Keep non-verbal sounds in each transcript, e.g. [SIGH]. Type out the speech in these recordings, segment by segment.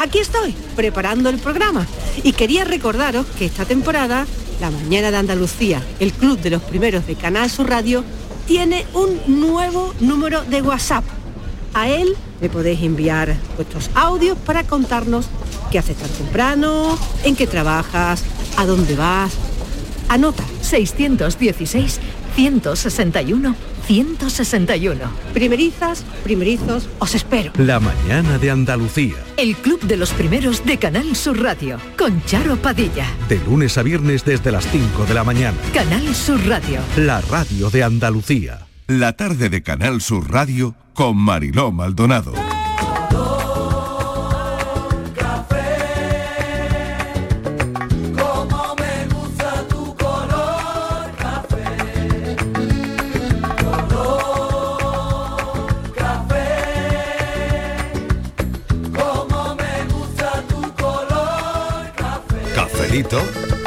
Aquí estoy, preparando el programa. Y quería recordaros que esta temporada, La Mañana de Andalucía, el club de los primeros de Canal Sur Radio, tiene un nuevo número de WhatsApp. A él le podéis enviar vuestros audios para contarnos qué haces tan temprano, en qué trabajas, a dónde vas. Anota 616 161 161. Primerizas, primerizos, os espero. La mañana de Andalucía. El club de los primeros de Canal Sur Radio con Charo Padilla. De lunes a viernes desde las 5 de la mañana. Canal Sur Radio. La radio de Andalucía. La tarde de Canal Sur Radio con Mariló Maldonado.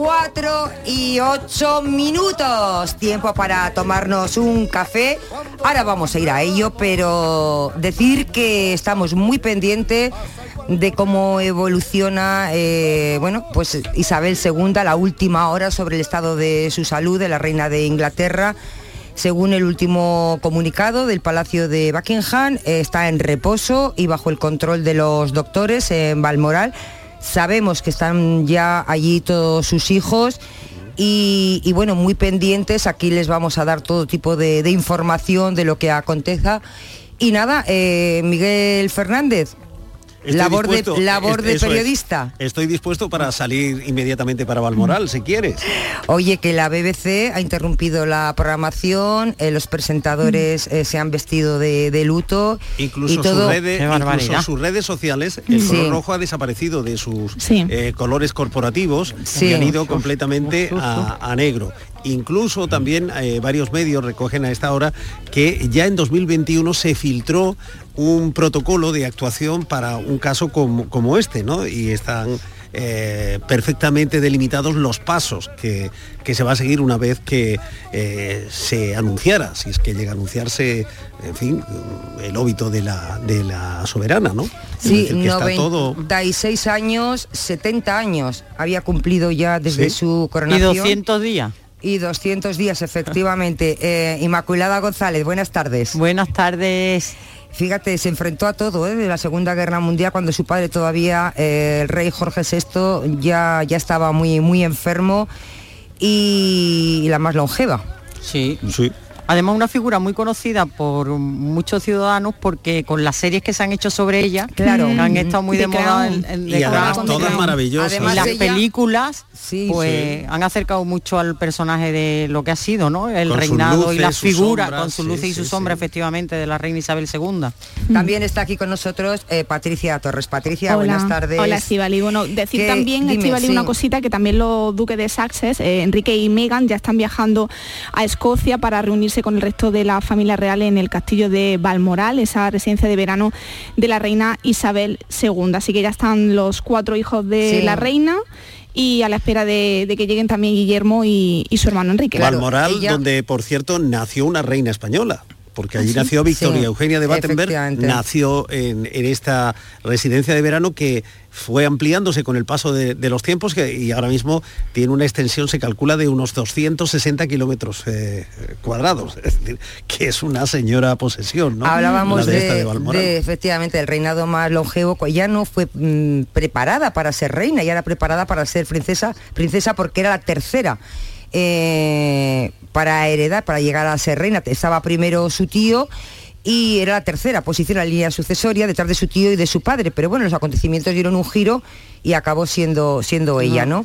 4 y 8 minutos. Tiempo para tomarnos un café. Ahora vamos a ir a ello, pero decir que estamos muy pendientes de cómo evoluciona eh, bueno, pues Isabel II, la última hora sobre el estado de su salud de la reina de Inglaterra. Según el último comunicado del Palacio de Buckingham, eh, está en reposo y bajo el control de los doctores en Balmoral. Sabemos que están ya allí todos sus hijos y, bueno, muy pendientes. Aquí les vamos a dar todo tipo de, información de lo que aconteza. Y nada, eh, Miguel Fernández, labor de, labor de es. periodista. Estoy dispuesto para salir inmediatamente para Balmoral, si quieres. Oye, que la BBC ha interrumpido la programación, eh, los presentadores eh, se han vestido de, de luto Incluso, y todo. sus redes, incluso sus redes sociales, el Sí. color rojo ha desaparecido de sus Sí. eh, colores corporativos Sí. y han ido completamente a, a negro. Incluso también eh, varios medios recogen a esta hora que ya en 2021 se filtró un protocolo de actuación para un caso como, como este, ¿no? Y están eh, perfectamente delimitados los pasos que, que se va a seguir una vez que eh, se anunciara, si es que llega a anunciarse, en fin, el óbito de la, de la soberana, ¿no? Es Sí, decir, que está todo 96 años, 70 años había cumplido ya desde Sí. su coronación. Y 200 días. Y 200 días, efectivamente. [LAUGHS] Eh, Inmaculada González, buenas tardes. Buenas tardes. Fíjate, se enfrentó a todo, ¿eh? de la Segunda Guerra Mundial, cuando su padre todavía, eh, el rey Jorge VI, ya, ya estaba muy, muy enfermo y, la más longeva. Sí. Sí. Además una figura muy conocida por muchos ciudadanos porque con las series que se han hecho sobre ella, Claro. que han estado muy The de moda en, en Y además Crown. todas maravillosas. y las ella- películas Sí, pues Sí. han acercado mucho al personaje de lo que ha sido, ¿no? El Con reinado y luces, la sus figura, sombras, con sus sí, luces y sí, su sombra, sí. efectivamente, de la reina Isabel II. También está aquí con nosotros eh, Patricia Torres. Patricia, buenas tardes. Hola, Estivali. Bueno, decir ¿Qué? también, Estivali, sí. una cosita, que también los duques de Sussex, eh, Enrique y Meghan, ya están viajando a Escocia para reunirse con el resto de la familia real en el castillo de Balmoral, esa residencia de verano de la reina Isabel II. Así que ya están los cuatro hijos de Sí. la reina y a la espera de, de que lleguen también Guillermo y, y su hermano Enrique. Balmoral, ella- donde por cierto nació una reina española. Porque allí ¿Ah, sí? nació Victoria Sí, Eugenia de Battenberg, nació en, en esta residencia de verano que fue ampliándose con el paso de, de los tiempos que, y ahora mismo tiene una extensión, se calcula, de unos 260 kilómetros eh, cuadrados. Es decir, que es una señora posesión, ¿no? Hablábamos de, de de, efectivamente el reinado más longevo, pues ya no fue mm, preparada para ser reina, ya era preparada para ser princesa, princesa porque era la tercera. Eh, para heredar, para llegar a ser reina. Estaba primero su tío y era la tercera posición en la línea sucesoria detrás de su tío y de su padre. Pero bueno, los acontecimientos dieron un giro y acabó siendo siendo ella, ¿no?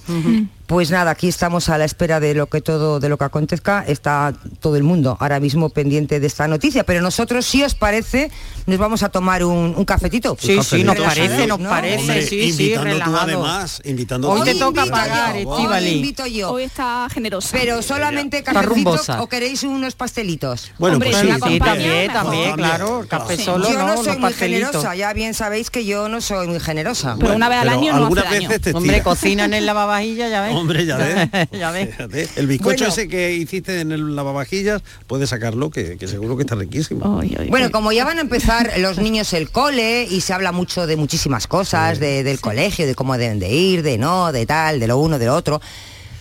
Pues nada, aquí estamos a la espera de lo que todo de lo que acontezca. Está todo el mundo ahora mismo pendiente de esta noticia, pero nosotros, si os parece, nos vamos a tomar un, un cafetito. Sí, sí, nos Relajados, parece, nos ¿no? parece, Hombre, sí, sí, invitando tú relajado. además, invitando Hoy tú. te toca pagar, yo, Estíbali. Hoy invito yo. Hoy está generosa. Pero solamente Está cafecito rumbosa. o queréis unos pastelitos. Bueno, Hombre, pues si sí, la sí, también, mejor. también, claro, el café Sí. solo, yo no, no, soy muy pastelitos. generosa, ya bien sabéis que yo no soy muy generosa. Pero una vez al año no algunas hace daño. veces te Hombre, cocinan en lavavajillas, ya ves. Hombre, ya [LAUGHS] ves. ya ves. Fíjate, El bizcocho Bueno. ese que hiciste en el lavavajillas, puedes sacarlo, que, que seguro que está riquísimo. Ay, ay, Bueno, ay. como ya van a empezar los niños el cole y se habla mucho de muchísimas cosas, de- del colegio, de cómo deben de ir, de no, de tal, de lo uno, de lo otro,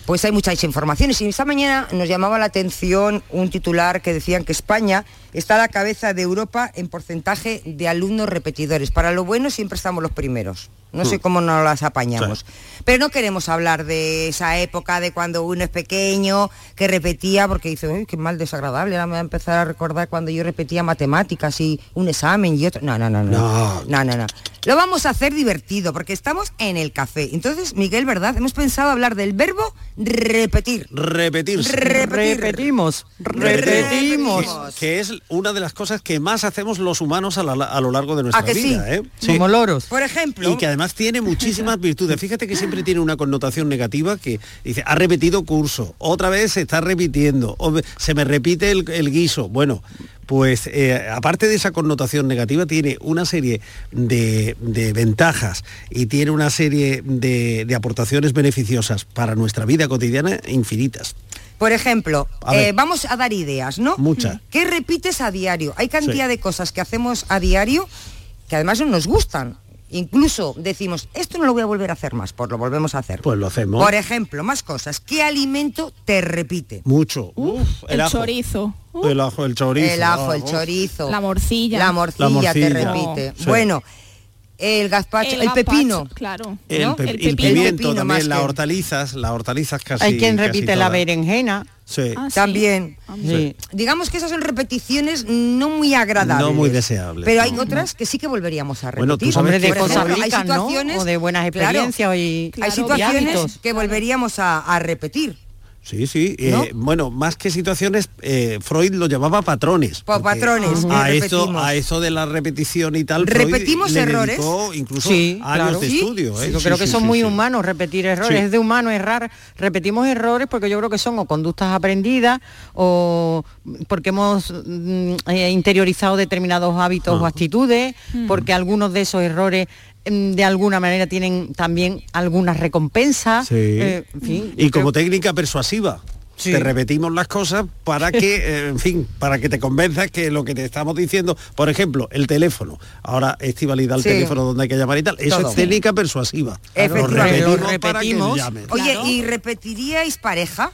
pues hay muchas informaciones. Y esta mañana nos llamaba la atención un titular que decían que España está a la cabeza de Europa en porcentaje de alumnos repetidores. Para lo bueno siempre estamos los primeros. No sé cómo nos las apañamos. Pero no queremos hablar de esa época de cuando uno es pequeño, que repetía, porque dice, uy, qué mal desagradable, ahora me va a empezar a recordar cuando yo repetía matemáticas y un examen y otro. No, no, no, no. No. No, no, no. Lo vamos a hacer divertido, porque estamos en el café. Entonces, Miguel, ¿verdad? Hemos pensado hablar del verbo repetir. Repetirse. Repetir. Repetimos, repetimos. Repetimos. Que es una de las cosas que más hacemos los humanos a, la- a lo largo de nuestra ¿A que sí? vida. ¿eh? Sí. Como loros. Por ejemplo, Y que además tiene muchísimas virtudes. Fíjate que siempre tiene una connotación negativa que dice, ha repetido curso, otra vez se está repitiendo, se me repite el, el guiso. Bueno, pues eh, aparte de esa connotación negativa, tiene una serie de, de ventajas y tiene una serie de, de aportaciones beneficiosas para nuestra vida cotidiana infinitas. Por ejemplo, A eh, vamos a dar ideas, ¿no? Muchas. ¿Qué repites a diario? Hay cantidad Sí. de cosas que hacemos a diario que además no nos gustan. Incluso decimos, esto no lo voy a volver a hacer más, pues lo volvemos a hacer. Pues lo hacemos. Por ejemplo, más cosas. ¿Qué alimento te repite? Mucho. Uf, el ajo. chorizo. El ajo, el chorizo. el ajo, el chorizo. La morcilla. La morcilla, La morcilla. te repite. Sí. Bueno, el gazpacho, el, gazpacho, pepino. Claro. El, ¿no? pe- El el pepino. pimiento Pepino también, las que- hortalizas, las hortalizas casi. Hay quien casi repite la berenjena. Sí. Ah. También. Ah, Sí. Digamos que esas son repeticiones no muy agradables. No muy deseables. Pero hay otras que sí que volveríamos a repetir. Bueno, tú sabes de cosas ejemplo, hay situaciones- O de buenas Claro, experiencias y, hay Claro, situaciones que volveríamos a, a repetir. Sí, sí. eh, ¿No? bueno, más que situaciones, eh, Freud lo llamaba patrones. Por porque patrones, A eso, a eso de la repetición y tal. ¿Repetimos errores? incluso Sí, años claro. de Sí, estudio. ¿eh? Yo Sí, creo que son sí, muy sí. humanos repetir errores, Sí. es de humano errar, repetimos errores porque yo creo que son o conductas aprendidas o porque hemos mm, eh, interiorizado determinados hábitos Ah. o actitudes, porque algunos de esos errores mm, de alguna manera tienen también algunas recompensas. Sí. eh, en fin, y como creo- técnica persuasiva. Sí. Te repetimos las cosas para que, [LAUGHS] eh, en fin, para que te convenzas que lo que te estamos diciendo, por ejemplo, el teléfono. Ahora Estivali da el Sí. teléfono donde hay que llamar y tal. Eso Todo. es técnica persuasiva. Efectivamente. Lo Lo repetimos, para que repetimos. llamen. Oye, Claro. ¿y repetiríais pareja?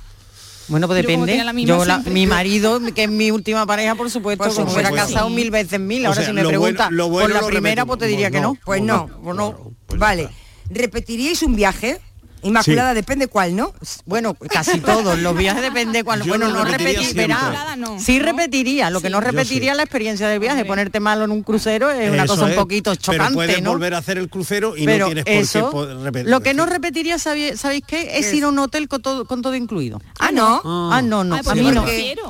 Bueno, pues depende. la Yo, la- mi marido, que es mi última pareja, por supuesto, Por como hubiera casado Sí. mil veces mil. O Ahora sea, si me bueno- pregunta bueno por la primera, repetimos. pues te diría que no. Pues no. Pues no, pues ya vale. está. ¿Repetiríais un viaje? Inmaculada, Sí. depende cuál, ¿no? Bueno, casi todos, los viajes depende cuando. Yo Bueno, no repetiría repetir, siempre. verá. Nada, no. Sí repetiría, lo que no repetiría sí. la experiencia del viaje. Ponerte malo en un crucero es una cosa un poquito Pero chocante, puedes ¿no? volver a hacer el crucero y Pero no tienes por eso, qué po- repetir. lo que no repetiría, ¿sabéis, ¿sabéis qué? Es ¿Qué ir a un hotel con todo, con todo incluido. Ah, no. Ah, no, no, Ay, a pues mí no.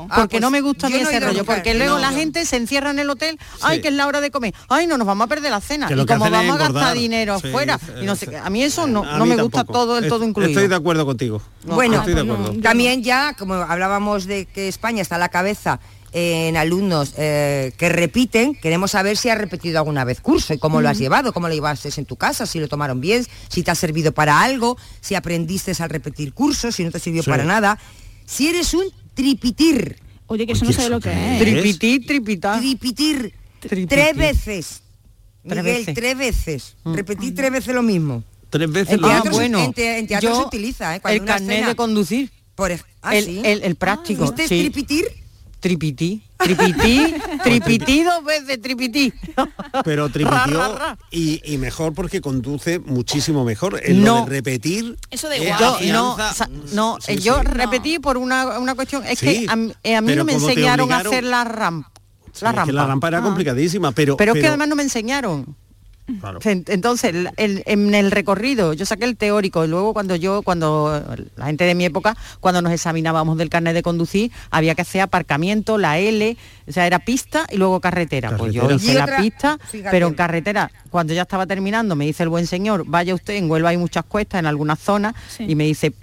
Ah, Porque pues no me gusta a mí ese rollo, porque luego No. la gente se encierra en el hotel, ay, que es la hora de comer, ay, no nos vamos a perder la cena. Y como vamos a gastar dinero afuera, y no eh, sé qué. A mí eso no, a no me gusta todo el Es- todo incluido. Estoy de acuerdo contigo. No. estoy de Ah, no, acuerdo. yo- También ya, como hablábamos de que España está a la cabeza en alumnos eh, que repiten, queremos saber si has repetido alguna vez curso y cómo lo has llevado, cómo lo llevaste en tu casa, si lo tomaron bien, si te ha servido para algo, si aprendiste al repetir cursos, si no te sirvió Sí. para nada. Si eres un tripitir, Oye, que eso no ¿eso lo que es. Tripití, tripitá. tripitir, Tripitir. tres veces. Tres Miguel, veces. tres veces. Repetir tres veces lo mismo. Tres veces En lo teatro, Ah, se- bueno, en te- en teatro yo, se utiliza, ¿eh? Cuando el una carnet escena- de conducir, Por ej- ah, el, sí. el, el práctico. ¿Fuiste sí. tripitir? Tripití, [LAUGHS] tripití, tripití dos veces, tripití. [LAUGHS] pero tripitió y, y mejor porque conduce muchísimo mejor. En lo No. de repetir. Eso da es igual. Yo no, no, Sí, eh, sí. yo repetí por una, una cuestión, es Sí, que a, mí- eh, a mí pero no me enseñaron a hacer la rampa. La es que rampa. la rampa era Ah. complicadísima, pero, Pero, es que además no me enseñaron. En- Entonces, el- el- en el recorrido, yo saqué el teórico y luego cuando yo, cuando la gente de mi época, cuando nos examinábamos del carnet de conducir, había que hacer aparcamiento, la L, o sea, era pista y luego carretera. Pues yo Carretera. hice la pista, fíjate. pero en carretera, cuando ya estaba terminando, me dice el buen señor, vaya usted, en Huelva hay muchas cuestas en algunas zonas, y me dice,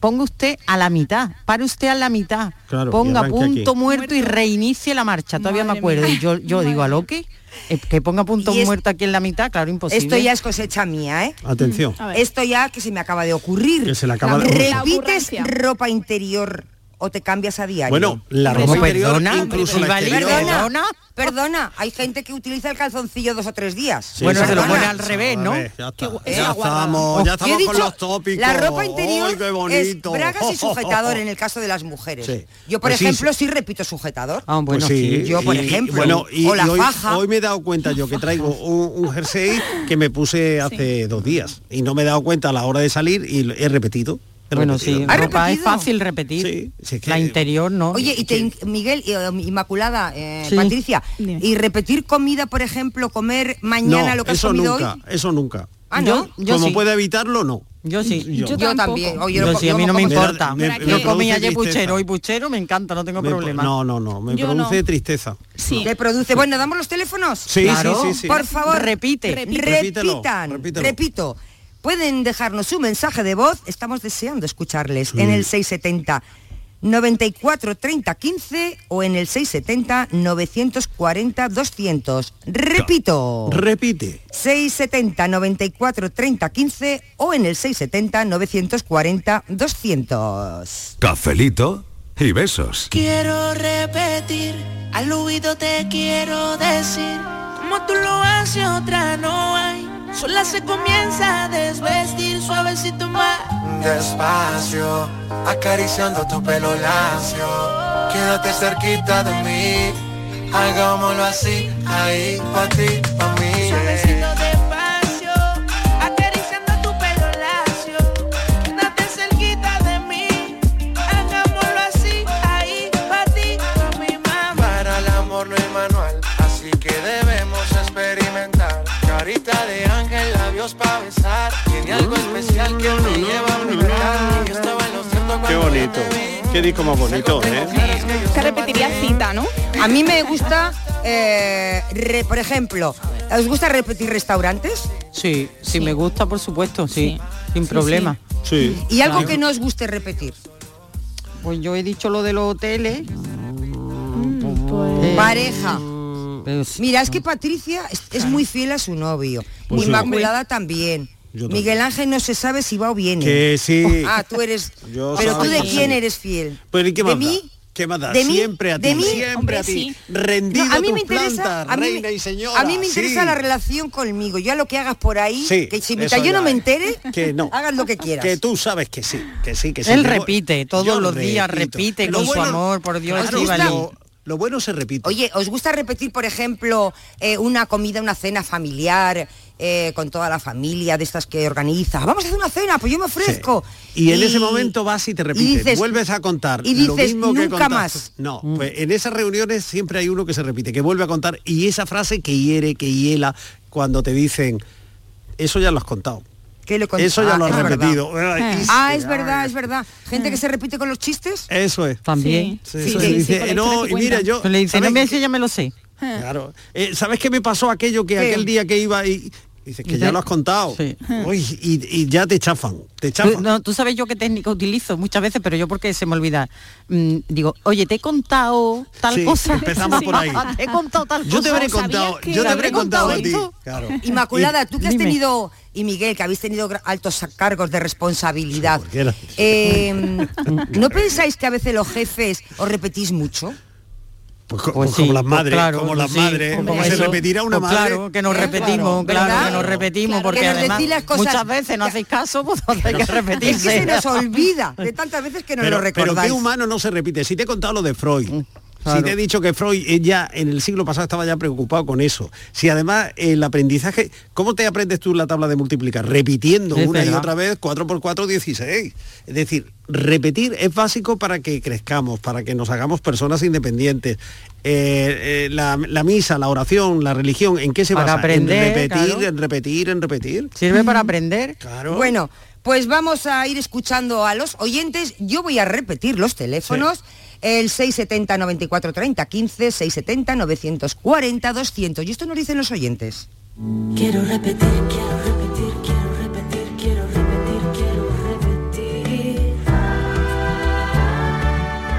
ponga usted a la mitad, pare usted a la mitad, Claro, ponga punto aquí. muerto y reinicie la marcha. Todavía me acuerdo. Y yo, yo [LAUGHS] digo, ¿a lo que? Eh, Que ponga punto es- muerto aquí en la mitad, claro, imposible. Esto ya es cosecha mía, ¿eh? Atención. Esto ya que se me acaba de ocurrir. Que se le acaba de- ¿Repites ropa interior o te cambias a diario? Bueno, la ropa interior, Perdona, incluso la Perdona, exterior. perdona, perdona, hay gente que utiliza el calzoncillo dos o tres días. Sí, Bueno, se lo pone al revés, ¿no? Ver, ya está. Estamos, ya estamos con los tópicos. La ropa ¡Ay, interior qué es bonito! bragas y [LAUGHS] sujetador en el caso de las mujeres. Sí. Yo, por Pues sí, ejemplo, sí. repito sujetador. Pues sí, Yo, por y- ejemplo. Bueno, y, o la y hoy, faja. hoy me he dado cuenta yo que traigo un, un jersey que me puse hace dos días y no me he dado cuenta a la hora de salir y he repetido. Bueno, repetido. sí, ropa es fácil repetir. La interior no. Oye, y te, Miguel, eh, Inmaculada, eh, Sí. Patricia, y repetir comida, por ejemplo, comer mañana no, lo que has comido nunca, hoy. eso nunca. Ah, ¿no? Como puede evitarlo, no. Yo sí. Yo, Yo también. Oye, Yo lo- sí, a yo mí no me importa. Me- me- yo comí ayer puchero y puchero me encanta, no tengo Me- problema. No, no, no, me Yo produce no. tristeza. Sí. Le produce. Bueno, ¿damos los teléfonos? Sí, Claro. sí, sí, sí. Por favor, Repite. Repítelo, repitan. repítelo. Repito. Pueden dejarnos un mensaje de voz. Estamos deseando escucharles en el 670 94 30 15 o en el 670 940 200. Repito. Repite. 670 94 30 15 o en el 670 940 200. Cafelito y besos. Quiero repetir, al oído te quiero decir, como tú lo haces otra no hay. Sola se comienza a desvestir suavecito más. Despacio, acariciando tu pelo lacio. Quédate cerquita de mí. Hagámoslo así, ahí, pa' ti, pa' mí. Bonito. Qué disco más bonito, ¿eh? Que repetiría cita, ¿no? A mí me gusta, eh, re- por ejemplo, ¿os gusta repetir restaurantes? Sí, sí, me gusta, por supuesto, sí, sin problema. Sí. ¿Y algo Claro. que no os guste repetir? Pues yo he dicho lo de los hoteles. Mm, Pareja. Mira, es que Patricia es, es muy fiel a su novio. Pues sí. Inmaculada también. Miguel Ángel no se sabe si va o viene. Que sí. [LAUGHS] Ah, tú eres. [LAUGHS] Yo Pero tú soy- de sí. quién eres fiel? Pero ¿y qué ¿De mí? ¿Qué más da? ¿De mí? Siempre a ti, ¿De mí? siempre Hombre, a ti. sí. Rendido No, a mí tus me interesa, plantas, a mí, reina me- y señora. a mí me interesa sí. la relación conmigo. Ya lo que hagas por ahí, Sí, que si mientras yo no me entere, Que no. hagas lo que quieras. Que tú sabes que sí, que sí, que sí. Él repite, todos los días repite Lo con su amor, por Dios, Claro. Lo, lo bueno se repite. Oye, ¿os gusta repetir, por ejemplo, eh, una comida, una cena familiar eh, con toda la familia de estas que organiza? Vamos a hacer una cena, pues yo me ofrezco. Y en ese momento vas y te repites, dices- vuelves a contar y lo dices, mismo que "Nunca contaste". más. No, pues en esas reuniones siempre hay uno que se repite, que vuelve a contar y esa frase que hiere, que hiela cuando te dicen, eso ya lo has contado. ¿Qué le cont- Eso ya Ah, lo verdad. repetido. Ay, Ah, es verdad, es verdad. Gente que se repite con los chistes. Eso es. También. Sí, Sí, sí, dice, la no, que y mira, yo... Le dice, no ¿sabes me ya me lo sé. Claro. Eh, ¿Sabes qué me pasó aquello que ¿Qué? aquel día que iba y... Dices que ya lo has contado. Sí. Uy, y, y ya te chafan, te Tú, chafan. no, tú sabes yo qué técnica utilizo muchas veces, pero yo porque se me olvida. Mm, digo, oye, te he contado tal Sí, cosa. empezamos [LAUGHS] por ahí. te [LAUGHS] he contado tal Yo te cosa. habré contado, yo te habré contado a ti. Claro. [LAUGHS] Inmaculada, tú que has dime. tenido, y Miguel, que habéis tenido altos cargos de responsabilidad, eh, ¿no pensáis que a veces los jefes os repetís mucho? Pues, Pues como sí, las pues madres, claro, como las sí, madres, como como se repetirá una Pues madre. Claro, que nos ¿Eh? repetimos, Claro, claro, que nos repetimos, Claro, porque que nos además las cosas- muchas veces no hacéis caso, pues [LAUGHS] hay que Es que repetirse. se nos olvida de tantas veces que no pero, lo pero recordáis. qué humano no se repite. Si te he contado lo de Freud. Si te he dicho que Freud eh, ya en el siglo pasado estaba ya preocupado con eso. Si además el aprendizaje, ¿cómo te aprendes tú la tabla de multiplicar? Repitiendo Es una y otra vez 4 por 4, 16. Es decir, repetir es básico para que crezcamos, para que nos hagamos personas independientes. Eh, eh, la, la misa, la oración, la religión, ¿en qué se Para basa? aprender, en repetir, claro. en repetir, en repetir. Sirve para aprender. Claro. Bueno, pues vamos a ir escuchando a los oyentes. Yo voy a repetir los teléfonos. El 670 94 30 15, 670 940 200. Y esto nos dicen los oyentes. Quiero repetir, quiero repetir, quiero repetir, quiero repetir, quiero repetir.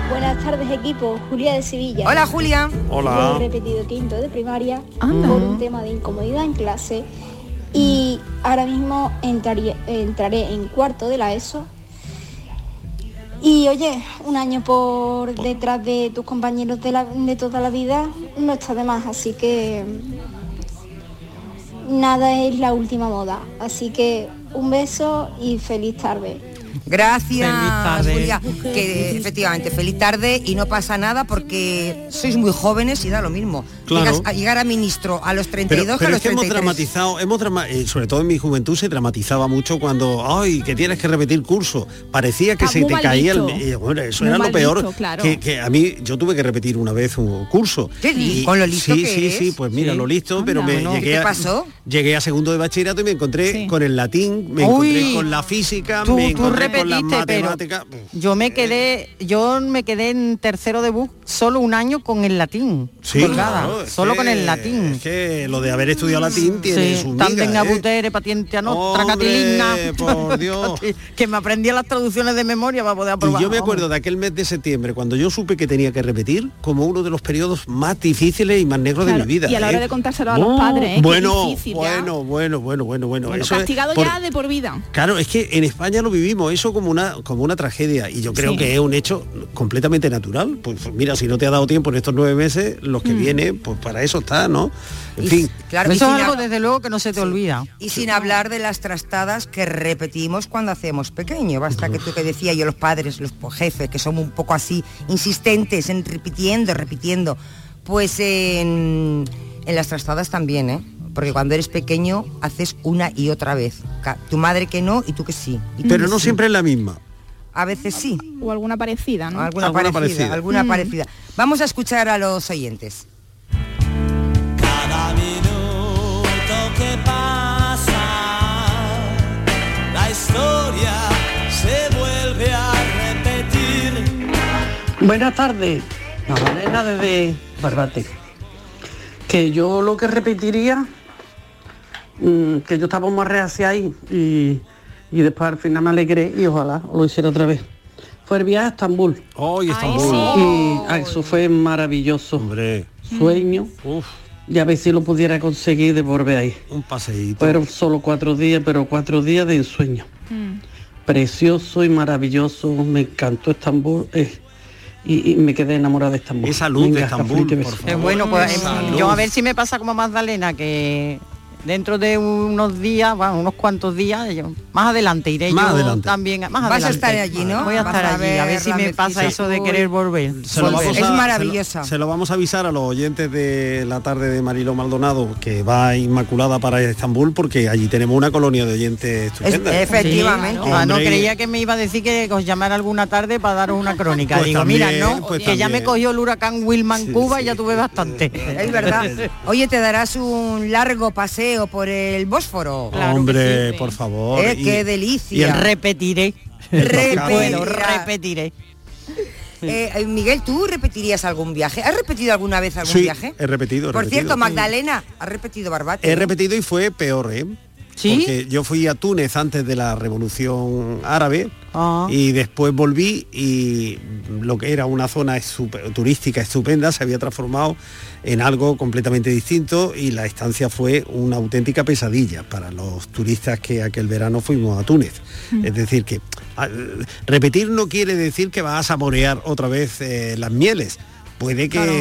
Buenas tardes equipo, Julia de Sevilla. Hola, Julia. Hola. Yo he repetido quinto de primaria Anda. por un tema de incomodidad en clase y ahora mismo entraría- entraré en cuarto de la ESO. Y oye, un año por detrás de tus compañeros de, la- de toda la vida no está de más, así que nada es la última moda. Así que un beso y feliz tarde. Gracias, Feliz tarde. Julia. Que efectivamente, feliz tarde y no pasa nada porque sois muy jóvenes y da lo mismo. Claro. A llegar a ministro a los 32 Pero, a pero los es que hemos 33. dramatizado, hemos drama- eh, sobre todo en mi juventud se dramatizaba mucho cuando, ay, que tienes que repetir curso. Parecía que Ah, se te caía el... eh, bueno, eso Muy era lo peor. visto, claro. que, que a mí, yo tuve que repetir una vez un curso. ¿Qué dices? ¿Con lo listo Sí, que sí, eres? sí, pues mira, Sí. lo listo, pero me ¿no? llegué ¿Qué te a- pasó? Llegué a segundo de bachillerato y me encontré Sí. con el latín, me Uy. encontré con la física, Tú- me encontré repetiste, pero-. Yo me quedé, yo me quedé en tercero de bus solo un año con el latín. Sí, colgada, claro, es solo que- con el latín. Es que lo de haber estudiado latín tiene Sí, su tan miga, venga ¿eh? butere, patiente a no, tracatilina. por [LAUGHS] Dios. que me aprendía las traducciones de memoria para poder aprobar. Y yo me acuerdo de aquel mes de septiembre, cuando yo supe que tenía que repetir, como uno de los periodos más difíciles y más negros de mi vida. y a la hora ¿eh? de contárselo a los padres, ¿eh? Bueno, difícil, bueno, bueno, bueno, bueno, bueno. Bueno, Eso es castigado por- ya de por vida. Claro, es que en España lo vivimos eso como una como una tragedia y yo creo Sí. que es un hecho completamente natural. Pues mira, si no te ha dado tiempo en estos nueve meses, los que Mm. vienen, pues para eso está, ¿no? En Y- fin. claro, Eso es algo desde luego que no se te olvida. Y sin hablar de las trastadas que repetimos cuando hacemos pequeño. Basta que tú que decía yo, los padres, los jefes, que somos un poco así insistentes en repitiendo, repitiendo. Pues en, en las trastadas también, ¿eh? Porque cuando eres pequeño haces una y otra vez. Tu madre que no y tú que sí. Y tú Pero que no sí. siempre es la misma. A veces sí. O alguna parecida, ¿no? Alguna, Alguna parecida, parecida. alguna Mm. parecida. Vamos a escuchar a los oyentes. Cada minuto que pasa, la historia se vuelve a repetir. Buenas tardes, Magdalena desde Barbate. Que yo lo que repetiría, mm, que yo estaba más reacia ahí y, y después al final me alegré y ojalá lo hiciera otra vez. Fue el viaje a Estambul Hoy Estambul. y ah, eso fue maravilloso. Hombre, Sueño uf, y a ver si lo pudiera conseguir de volver ahí. un paseíto. Fueron solo cuatro días, pero cuatro días de ensueño. Mm. Precioso y maravilloso, me encantó Estambul eh, y, y me quedé enamorada de Estambul. Esa luz de Estambul, y por favor. Eh, bueno, pues luz. yo a ver si me pasa como Magdalena, que dentro de unos días, bueno, unos cuantos días, yo- más adelante iré Más yo adelante. también. Más Vas a adelante. estar allí, ¿no? Voy a estar a allí, a ver si me pasa eso de querer volver. Se lo volver. vamos Es a- maravillosa. Se lo, se lo vamos a avisar a los oyentes de la tarde de Mariló Maldonado, que va Inmaculada para Estambul, porque allí tenemos una colonia de oyentes estupenda. Es- efectivamente. Ah, no Hombre. creía que me iba a decir que os llamara alguna tarde para daros una crónica. Pues Digo, también, mira, no, pues que ya me cogió el huracán Wilman Cuba y ya tuve bastante. Es verdad. [LAUGHS] Oye, te darás un largo paseo por el Bósforo. Claro Hombre, sí. por favor. Eh, y- qué y delicia. el Repetiré. [LAUGHS] Repetirá. Puedo, repetiré. Eh, eh, Miguel, ¿tú repetirías algún viaje? ¿Has repetido alguna vez algún Sí, viaje? he repetido. he Por repetido. cierto, Magdalena, ¿has repetido Barbate? He repetido y fue peor, ¿eh? ¿Sí? Porque yo fui a Túnez antes de la revolución árabe Ah. y después volví y lo que era una zona estupe- turística estupenda se había transformado en algo completamente distinto y la estancia fue una auténtica pesadilla para los turistas que aquel verano fuimos a Túnez. Es decir, que ah, repetir no quiere decir que vas a saborear otra vez eh, las mieles, puede que Claro,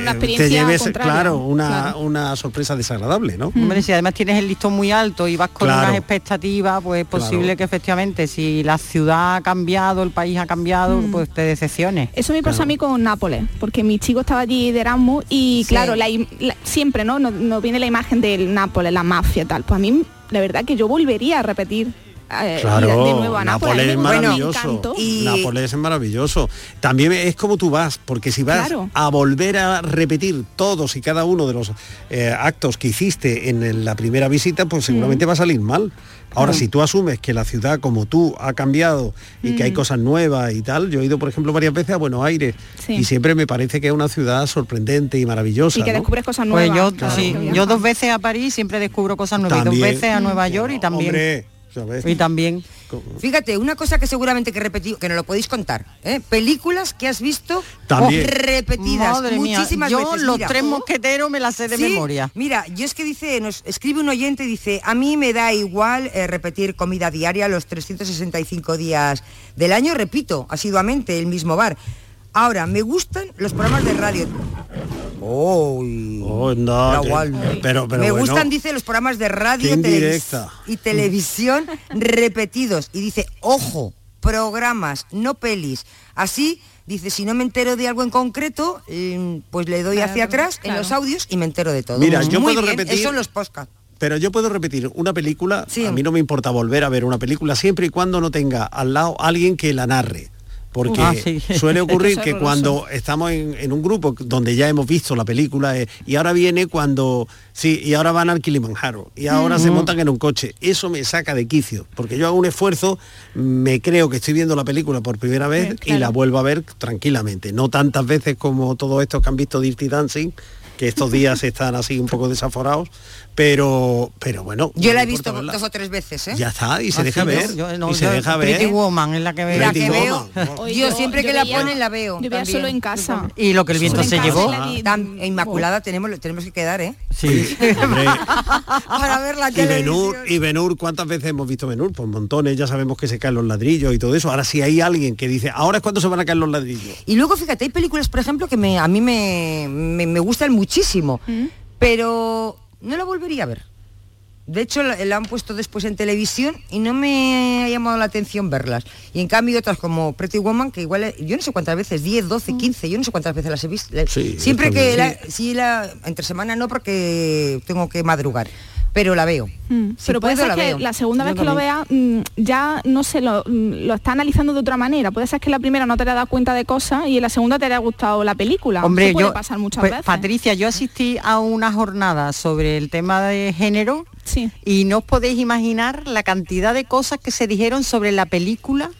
una te experiencia lleves, contraria, claro, una, claro. una sorpresa desagradable, ¿no? Hombre, si además tienes el listón muy alto y vas con Claro. unas expectativas, pues es posible Claro. que efectivamente si la ciudad ha cambiado, el país ha cambiado, Mm. pues te decepciones. Eso me pasó a mí con Nápoles, porque mi chico estaba allí de Erasmus y Sí. claro, la im- la- siempre ¿no? ¿no? nos viene la imagen del Nápoles, la mafia tal. Pues a mí la verdad que yo volvería a repetir eh, Claro, ir de nuevo a Nápoles. Es maravilloso. Nápoles es maravilloso. También es como tú vas, porque si vas Claro. a volver a repetir todos y cada uno de los eh, actos que hiciste en la primera visita, pues seguramente va a salir mal. Ahora, Mm. si tú asumes que la ciudad como tú ha cambiado y que hay Mm. cosas nuevas y tal, yo he ido, por ejemplo, varias veces a Buenos Aires Sí. y siempre me parece que es una ciudad sorprendente y maravillosa. Y que ¿no? descubres cosas Pues nuevas. yo, sí, dos veces a París siempre descubro cosas nuevas, y dos También. veces a Nueva York y también. Hombre, ¿sabes? Y también. Fíjate, una cosa que seguramente que repetí, que no lo podéis contar, ¿eh? películas que has visto También. repetidas Madre mía, muchísimas yo veces. los Mira, tres mosqueteros me las sé de Sí, memoria. Mira, yo es que dice, nos escribe un oyente y dice, a mí me da igual eh, repetir comida diaria los 365 días del año, repito, asiduamente el mismo bar. Ahora, me gustan los programas de radio. Uy, Oh, no, pero, pero me bueno. gustan, dice, los programas de radio televis- y televisión repetidos. Y dice, ojo, programas, no pelis. Así, dice, si no me entero de algo en concreto, mm, pues le doy hacia atrás en los audios y me entero de todo. Mira, yo Muy puedo bien, repetir- Eso en los podcasts. Pero yo puedo repetir una película, a mí no me importa volver a ver una película siempre y cuando no tenga al lado alguien que la narre. Porque Ah, sí. [LAUGHS] suele ocurrir que cuando estamos en, en un grupo donde ya hemos visto la película eh, y ahora viene cuando sí y ahora van al Kilimanjaro y ahora se Mm. montan en un coche eso me saca de quicio porque yo hago un esfuerzo me creo que estoy viendo la película por primera vez y la vuelvo a ver tranquilamente no tantas veces como todos estos que han visto Dirty Dancing que estos días [LAUGHS] están así un poco desaforados pero pero bueno Yo no la he visto verla. dos o tres veces, ¿eh? Ya está, y se Ah, deja sí, ver. yo- yo no, y se yo- deja ver. Pretty Woman es la que veo. La que yo yo- siempre que la ponen la veo. yo veía también. solo en casa. Y lo que el viento se casa llevó. Tan- e Inmaculada tenemos, tenemos que quedar, ¿eh? Sí, [LAUGHS] hombre. Para ver la Y. Benur, y Benur, ¿cuántas veces hemos visto Benur? Pues montones, ya sabemos que se caen los ladrillos y todo eso. Ahora si hay alguien que dice, ahora es cuando se van a caer los ladrillos. Y luego, fíjate, hay películas, por ejemplo, que me, a mí me, me, me gustan muchísimo, pero no la volvería a ver. De hecho, la, la han puesto después en televisión y no me ha llamado la atención verlas. Y en cambio otras como Pretty Woman, que igual, yo no sé cuántas veces, 10, 12, 15, yo no sé cuántas veces las he visto. Sí, Siempre que la, sí, la, entre semana no porque tengo que madrugar, pero la veo. Mm, Si pero puede puedo, ser que la segunda Yo vez que lo veas mm, ya no sé, lo, mm, lo está analizando de otra manera. Puede ser que la primera no te haya dado cuenta de cosas y en la segunda te haya gustado la película. Hombre, Eso puede yo, pasar muchas pues, veces. Patricia, yo asistí a una jornada sobre el tema de género y no os podéis imaginar la cantidad de cosas que se dijeron sobre la película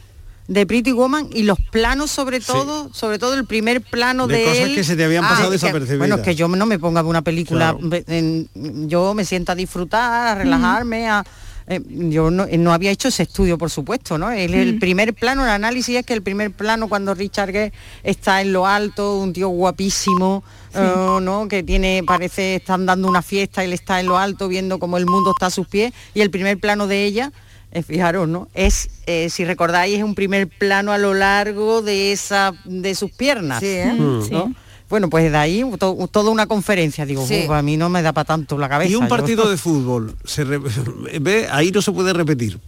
de Pretty Woman y los planos sobre todo, sobre todo el primer plano De de, cosas él. que se te habían pasado desapercibidas. Bueno, es que yo no me ponga una película, Claro. ve- en- yo me siento a disfrutar, a relajarme, a eh, yo no, no había hecho ese estudio, por supuesto, ¿no? El, el Mm. primer plano, el análisis es que el primer plano cuando Richard Gere está en lo alto, un tío guapísimo, eh, ¿no? Que tiene, parece, están dando una fiesta, él está en lo alto viendo cómo el mundo está a sus pies, y el primer plano de ella, eh, fijaros, ¿no? Es, eh, si recordáis, es un primer plano a lo largo de esa, de sus piernas. Sí, ¿eh? Mm. ¿no? Bueno, pues de ahí to- toda una conferencia, digo, Sí. "Uf, a mí no me da para tanto la cabeza. Y un yo- partido de fútbol, se re- [LAUGHS] ve, ahí no se puede repetir.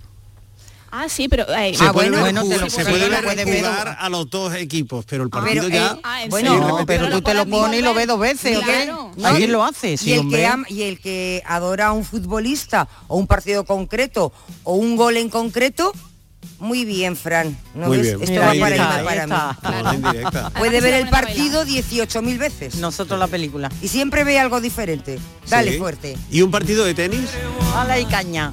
Ah, sí, pero... eh, Se ah, puede bueno, jugar- se puede ver, a los dos equipos, pero el Pero, partido ya... eh, Ah, ¿en bueno, serio? No, pero tú te lo pones y lo ves dos veces. Claro. ¿Alguien lo hace? y, el que ama- y el que adora a un futbolista o un partido concreto o un gol en concreto, muy bien, Fran. ¿no Muy ves? bien. Esto Mira, va para, está, para mí. Puede ver el partido 18.000 veces Nosotros la película. y siempre ve algo diferente. Dale Sí. fuerte. ¿Y un partido de tenis? Ala y caña.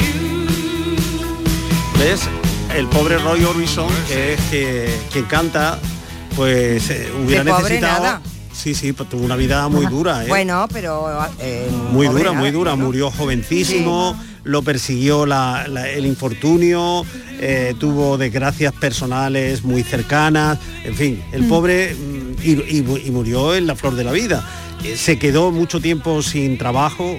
You. ¿Ves? El pobre Roy Orbison, que es que, quien canta, pues eh, hubiera De pobre necesitado... nada. Sí, sí, pues tuvo una vida muy dura, ¿eh? Bueno, pero eh, muy pobre dura, nada, muy dura. ¿no? Murió jovencísimo, lo persiguió la- la- el infortunio, eh, tuvo desgracias personales muy cercanas. En fin, el pobre mm, y, y mu- y murió en la flor de la vida. Se quedó mucho tiempo sin trabajo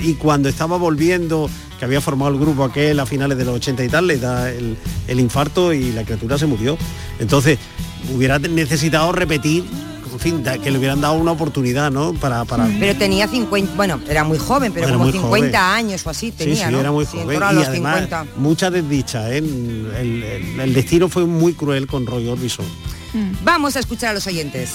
y cuando estaba volviendo, que había formado el grupo aquel a finales de los 80 y tal, le da el, el infarto y la criatura se murió. Entonces, hubiera necesitado repetir, en fin, que le hubieran dado una oportunidad, ¿no? Para, para... Pero tenía 50, bueno, era muy joven, pero como muy 50 joven. años o así Sí, tenía, sí, ¿no? era muy Sí, en joven. a Y los además, 50. mucha desdicha, ¿eh? El, el- el destino fue muy cruel con Roy Orbison. Vamos a escuchar a los oyentes.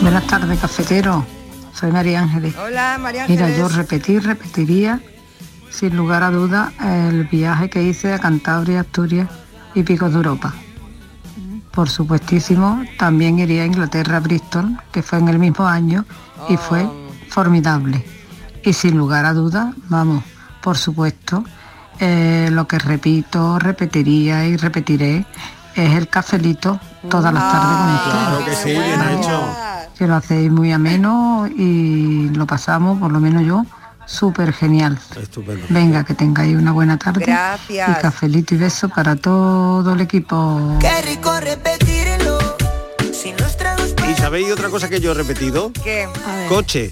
Buenas tardes, cafetero. Soy María Ángeles. Hola, María Mira, Ángeles. yo repetir, repetiría, sin lugar a duda, el viaje que hice a Cantabria, Asturias y Picos de Europa. Por supuestísimo, también iría a Inglaterra, Bristol, que fue en el mismo año y fue formidable. Y sin lugar a duda, vamos, por supuesto, eh, lo que repito, repetiría y repetiré es el cafelito todas las tardes con ustedes. Claro que sí, bien hecho. que lo hacéis muy ameno y lo pasamos, por lo menos yo, súper genial. Estupendo. Venga, que tengáis una buena tarde. Gracias. Y cafelito y beso para todo el equipo. Qué rico repetirlo. Si los tragos ¿Y sabéis otra cosa que yo he repetido? ¿Qué? Coche.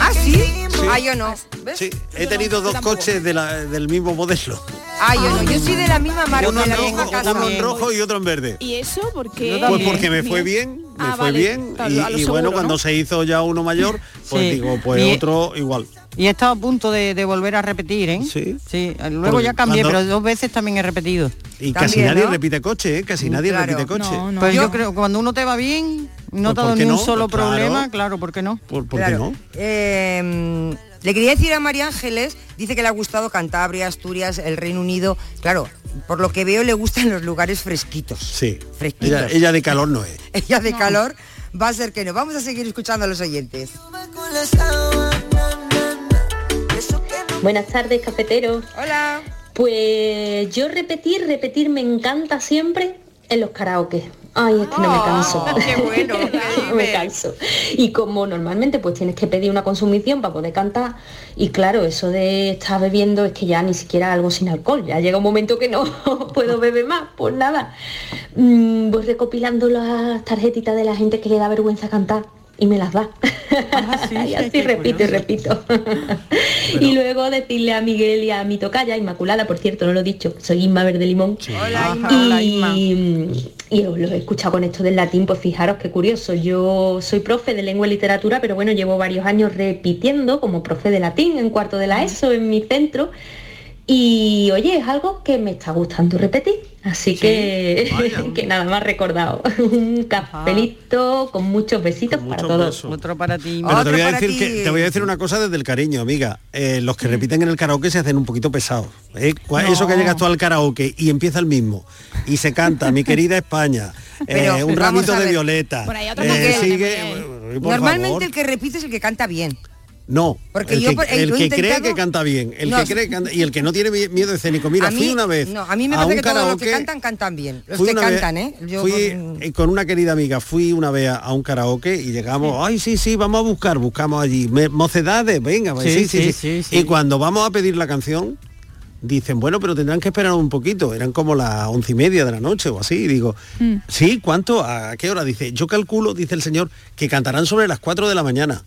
¿Ah, sí? Ah, yo no. Sí, he tenido dos coches de la- del mismo modelo. Ah, yo no. Yo soy de la misma marca. Uno de en la rojo, misma casa. uno en rojo y otro en verde. ¿Y eso por qué? Pues porque me fue bien, me Ah, fue vale, bien y, bueno, cuando ¿no? se hizo ya uno mayor, pues Sí. digo, pues Y- otro igual. Y he estado a punto de, de volver a repetir, ¿eh? Sí. Sí, luego Porque ya cambié, cuando- pero dos veces también he repetido. Y casi nadie repite coche, ¿eh? Casi nadie Claro. repite coche. Pues yo, creo que cuando uno te va bien, no Pues, dado ¿por qué ni un no? solo Pues claro. problema, claro, ¿por qué no? ¿Por, por Claro. qué no? Eh, le quería decir a María Ángeles, dice que le ha gustado Cantabria, Asturias, el Reino Unido. Claro, por lo que veo le gustan los lugares fresquitos. Sí. Fresquitos. Ella, ella de calor no es. [LAUGHS] Ella de calor va a ser que no. Vamos a seguir escuchando a los oyentes. Buenas tardes, cafeteros. Hola. Pues yo repetir, repetir me encanta siempre en los karaoke. Ay, es que no me canso. qué [LAUGHS] bueno, no me canso. Y como normalmente pues tienes que pedir una consumición para poder cantar, y claro, eso de estar bebiendo es que ya ni siquiera algo sin alcohol, ya llega un momento que no [LAUGHS] puedo beber más, pues nada. Mm, voy recopilando las tarjetitas de la gente que le da vergüenza cantar y me las da. [LAUGHS] y así repito y repito. y luego decirle a Miguel y a mi tocaya, Inmaculada, por cierto, no lo he dicho, soy Inma Verde Limón. Hola, Inma. Y, Hola, Inma. Y os lo he escuchado con esto del latín, pues fijaros qué curioso. Yo soy profe de lengua y literatura, pero bueno, llevo varios años repitiendo como profe de latín en cuarto de la ESO en mi centro. Y oye, es algo que me está gustando repetir. Así que, [LAUGHS] que nada más recordado. [LAUGHS] Un cafelito con muchos besitos para todos. Otro para ti. Pero te voy, a decir que, te voy a decir una cosa desde el cariño, amiga. Eh, los que repiten en el karaoke se hacen un poquito pesados. ¿eh? No. Eso que llegas tú al karaoke y empieza el mismo. Y se canta, mi querida España. [LAUGHS] Pero, eh, un ramito a de violeta. Por ahí otro eh, sigue, por Normalmente favor. el que repite es el que canta bien. No, Porque el yo que, el que cree que canta bien, el No, que cree que canta- y el que no tiene mi- miedo escénico. Mira, mí, fui una vez No, a mí me parece un que todos los que karaoke, cantan cantan bien. Los fui que vez- cantan, ¿eh? Yo fui con- eh, con una querida amiga, fui una vez a, a un karaoke y llegamos, ay, sí, sí, vamos a buscar, buscamos allí. Me- mocedades, venga, Sí, sí, sí, sí, sí, sí, sí. Y cuando vamos a pedir la canción, dicen, bueno, pero tendrán que esperar un poquito. Eran como las once y media de la noche o así. Y digo, sí, ¿cuánto? ¿A qué hora? Dice, yo calculo, dice el señor, que cantarán sobre las 4 de la mañana.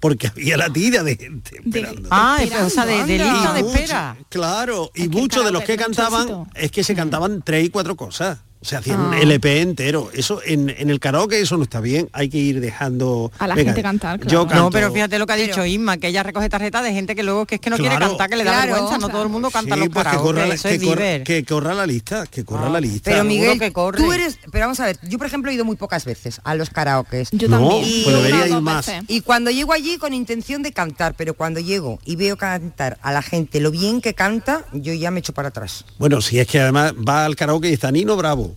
Porque había la tira de gente esperando. Ah, o sea, de, de Y lista de mucho- espera. Claro, y Es que el muchos de los que cantaban es que se cantaban tres y cuatro cosas. O sea, hacían un Ah. LP entero. Eso en, en el karaoke eso no está bien. Hay que ir dejando A la Venga, gente cantar, Yo canto. No, pero fíjate lo que ha dicho Isma, que ella recoge tarjetas de gente que luego que es que no quiere cantar, que le da Claro. vergüenza, no todo el mundo canta Sí, los pues que karaoke, corra, la, eso que, es corra- viver. que corra la lista, que corra la lista. Pero Miguel, que corre. tú eres, pero vamos a ver, yo por ejemplo he ido muy pocas veces a los karaokes. Yo No, también. pues debería ir más. Y cuando llego allí con intención de cantar, pero cuando llego y veo cantar a la gente lo bien que canta, yo ya me echo para atrás. Bueno, si es que además va al karaoke y está Nino Bravo,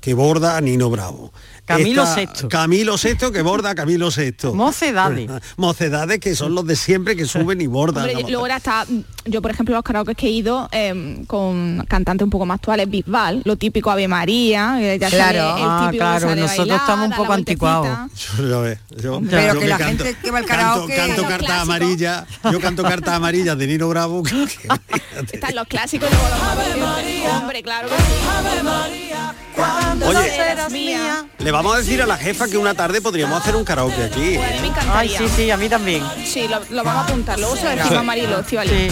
que borda a Nino Bravo. Camilo VI. Camilo VI que borda Camilo VI. [LAUGHS] Mocedades. [LAUGHS] Mocedades que son los de siempre que suben y bordan. Hombre, luego ahora está, yo por ejemplo los karaoke que he ido eh, con cantantes un poco más actuales, Bisbal, lo típico Ave María, eh, ya Claro. sale el Ah, claro, sale nosotros bailar, estamos un poco anticuados. Yo, yo, yo- Pero yo que la canto- gente que va al canto- karaoke- Canto, cartas clásicos. amarillas. Yo canto cartas amarillas de Nino Bravo. [LAUGHS] Están los clásicos y luego los nuevos. Hombre, claro que sí. Oye, serás mía. le vamos a decir a la jefa que una tarde podríamos hacer un karaoke aquí. ¿eh? Me encantaría. Ay, sí, sí, a mí también. Sí, lo, lo vamos a apuntar. Luego se lo decimos a Marilo, Estivali.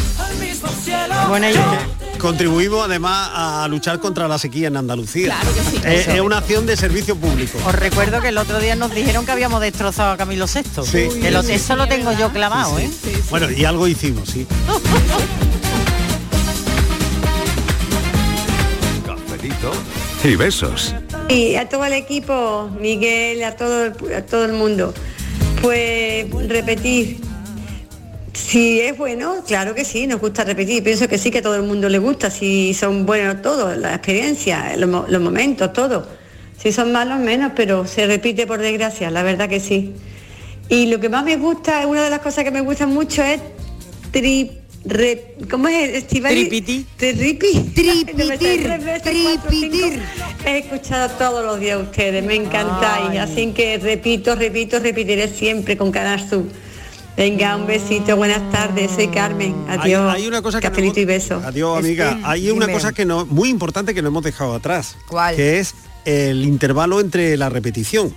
Buena idea. Contribuimos además a luchar contra la sequía en Andalucía. Claro que sí. Eh, es una acción de servicio público. Os recuerdo que el otro día nos dijeron que habíamos destrozado a Camilo VI. Sí. Que lo- eso lo tengo yo clavado, ¿eh? Bueno, y algo hicimos, sí. Cafelito y besos. Y a todo el equipo, Miguel, a todo, a todo el mundo. Pues repetir. Si es bueno, claro que sí, nos gusta repetir. Pienso que sí que a todo el mundo le gusta, si son buenos todos, la experiencia, los, mo- los momentos, todo. Si son malos, menos, pero se repite por desgracia, la verdad que sí. Y lo que más me gusta, una de las cosas que me gustan mucho es tri, re- ¿cómo es? Estivali? Tripiti. Tripi. Tripitir, tripitir. He escuchado todos los días a ustedes, me encantáis. Así que repito, repito, repetiré siempre con Canal Sur. Venga, un besito, buenas tardes, soy Carmen. Adiós. hay una cosa que no Cafelito y beso. Adiós, amiga. Este, hay una dime. cosa que no muy importante que no hemos dejado atrás. ¿Cuál? Que es el intervalo entre la repetición.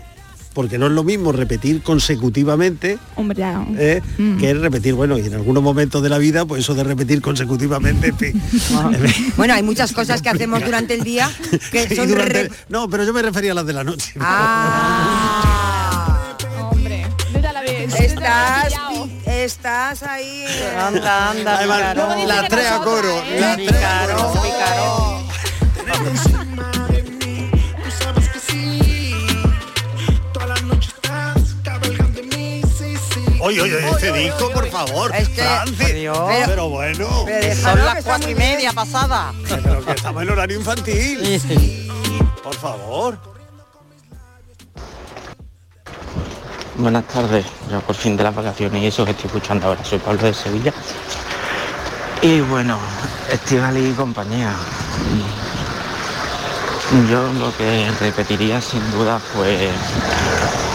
Porque no es lo mismo repetir consecutivamente Hombre. ¿eh? Mm. que repetir, bueno, y en algunos momentos de la vida, pues eso de repetir consecutivamente, en fin. [LAUGHS] Bueno, hay muchas cosas que hacemos [LAUGHS] durante el día que son durante- re- No, pero yo me refería a las de la noche. Ah, Hombre, estás, estás ahí. Anda, anda, Además, picarón. las tres a coro. las tres a coro. Oye, oye, este disco, por favor. Es que- pero, Pero- bueno. pero Son las cuatro y bien. media pasada. [LAUGHS] Pero que estamos en horario infantil. Por favor. Buenas tardes, ya por fin de las vacaciones y eso que estoy escuchando ahora. Soy Pablo de Sevilla. Y bueno, Estival y compañía. Yo lo que repetiría sin duda fue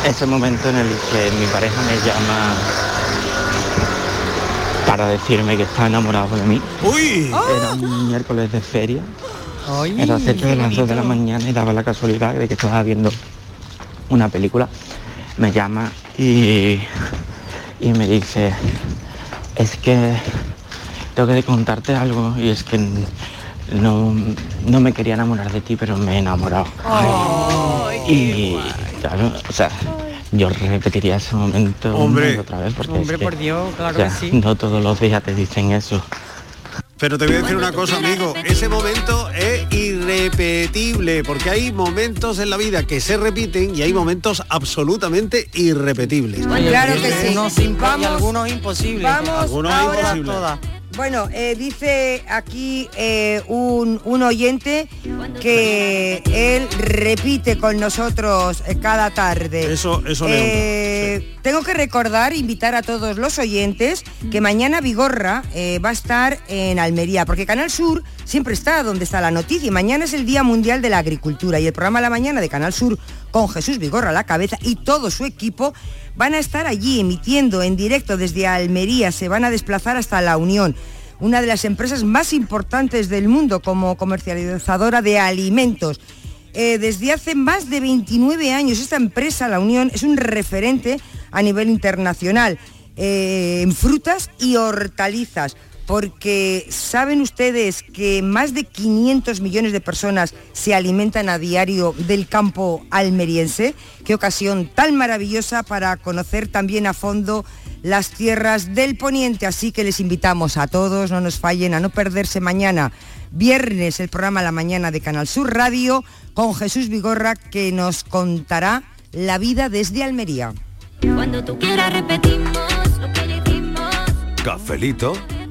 ese momento en el que mi pareja me llama para decirme que está enamorado de mí. ¡Uy! Era un miércoles de feria. Ay, Era cerca de las 2 de la mañana y daba la casualidad de que estaba viendo una película. Me llama y, y me dice, es que tengo que contarte algo y es que no, no me quería enamorar de ti, pero me he enamorado. y claro, o sea, yo repetiría ese momento una Hombre. y otra vez porque Hombre, es que, por Dios, claro o sea, que sí. no todos los días te dicen eso. Pero te voy a decir una cosa, amigo. Ese momento es irrepetible, porque hay momentos en la vida que se repiten y hay momentos absolutamente irrepetibles. Claro que sí. Algunos y Vamos, algunos imposibles. Vamos Algunos ahora imposibles. Todas. Bueno, eh, dice aquí eh, un, un oyente que él repite con nosotros eh, cada tarde. Eso, eso le Tengo que recordar, invitar a todos los oyentes que mañana Vigorra eh, va a estar en Almería, porque Canal Sur siempre está donde está la noticia. Y mañana es el Día Mundial de la Agricultura y el programa La Mañana de Canal Sur con Jesús Vigorra a la cabeza y todo su equipo van a estar allí emitiendo en directo desde Almería. Se van a desplazar hasta La Unión una de las empresas más importantes del mundo como comercializadora de alimentos. Eh, desde hace más de 29 años esta empresa, La Unión, es un referente a nivel internacional eh, en frutas y hortalizas, porque saben ustedes que más de 500 millones de personas se alimentan a diario del campo almeriense. Qué ocasión tan maravillosa para conocer también a fondo las tierras del poniente, así que les invitamos a todos, no nos fallen, a no perderse mañana, viernes, el programa La Mañana de Canal Sur Radio, con Jesús Vigorra, que nos contará la vida desde Almería. Cuando tú quieras repetimos lo que dijimos. Cafelito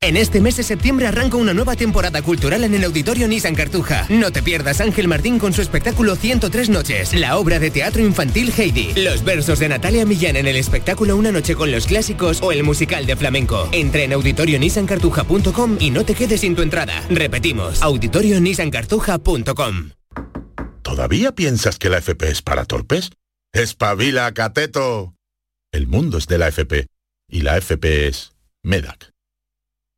En este mes de septiembre arranca una nueva temporada cultural en el Auditorio Nissan Cartuja. No te pierdas Ángel Martín con su espectáculo 103 noches, la obra de teatro infantil Heidi, los versos de Natalia Millán en el espectáculo Una noche con los clásicos o el musical de flamenco. Entra en auditorionissancartuja.com y no te quedes sin tu entrada. Repetimos, auditorionissancartuja.com. ¿Todavía piensas que la FP es para torpes? ¡Espabila, cateto! El mundo es de la FP y la FP es MEDAC.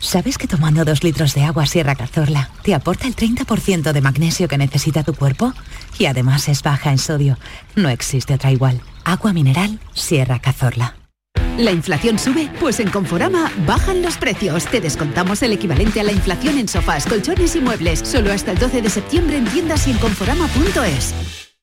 ¿Sabes que tomando dos litros de agua Sierra Cazorla te aporta el 30% de magnesio que necesita tu cuerpo? Y además es baja en sodio. No existe otra igual. Agua mineral Sierra Cazorla. ¿La inflación sube? Pues en Conforama bajan los precios. Te descontamos el equivalente a la inflación en sofás, colchones y muebles. Solo hasta el 12 de septiembre en tiendas y en conforama.es.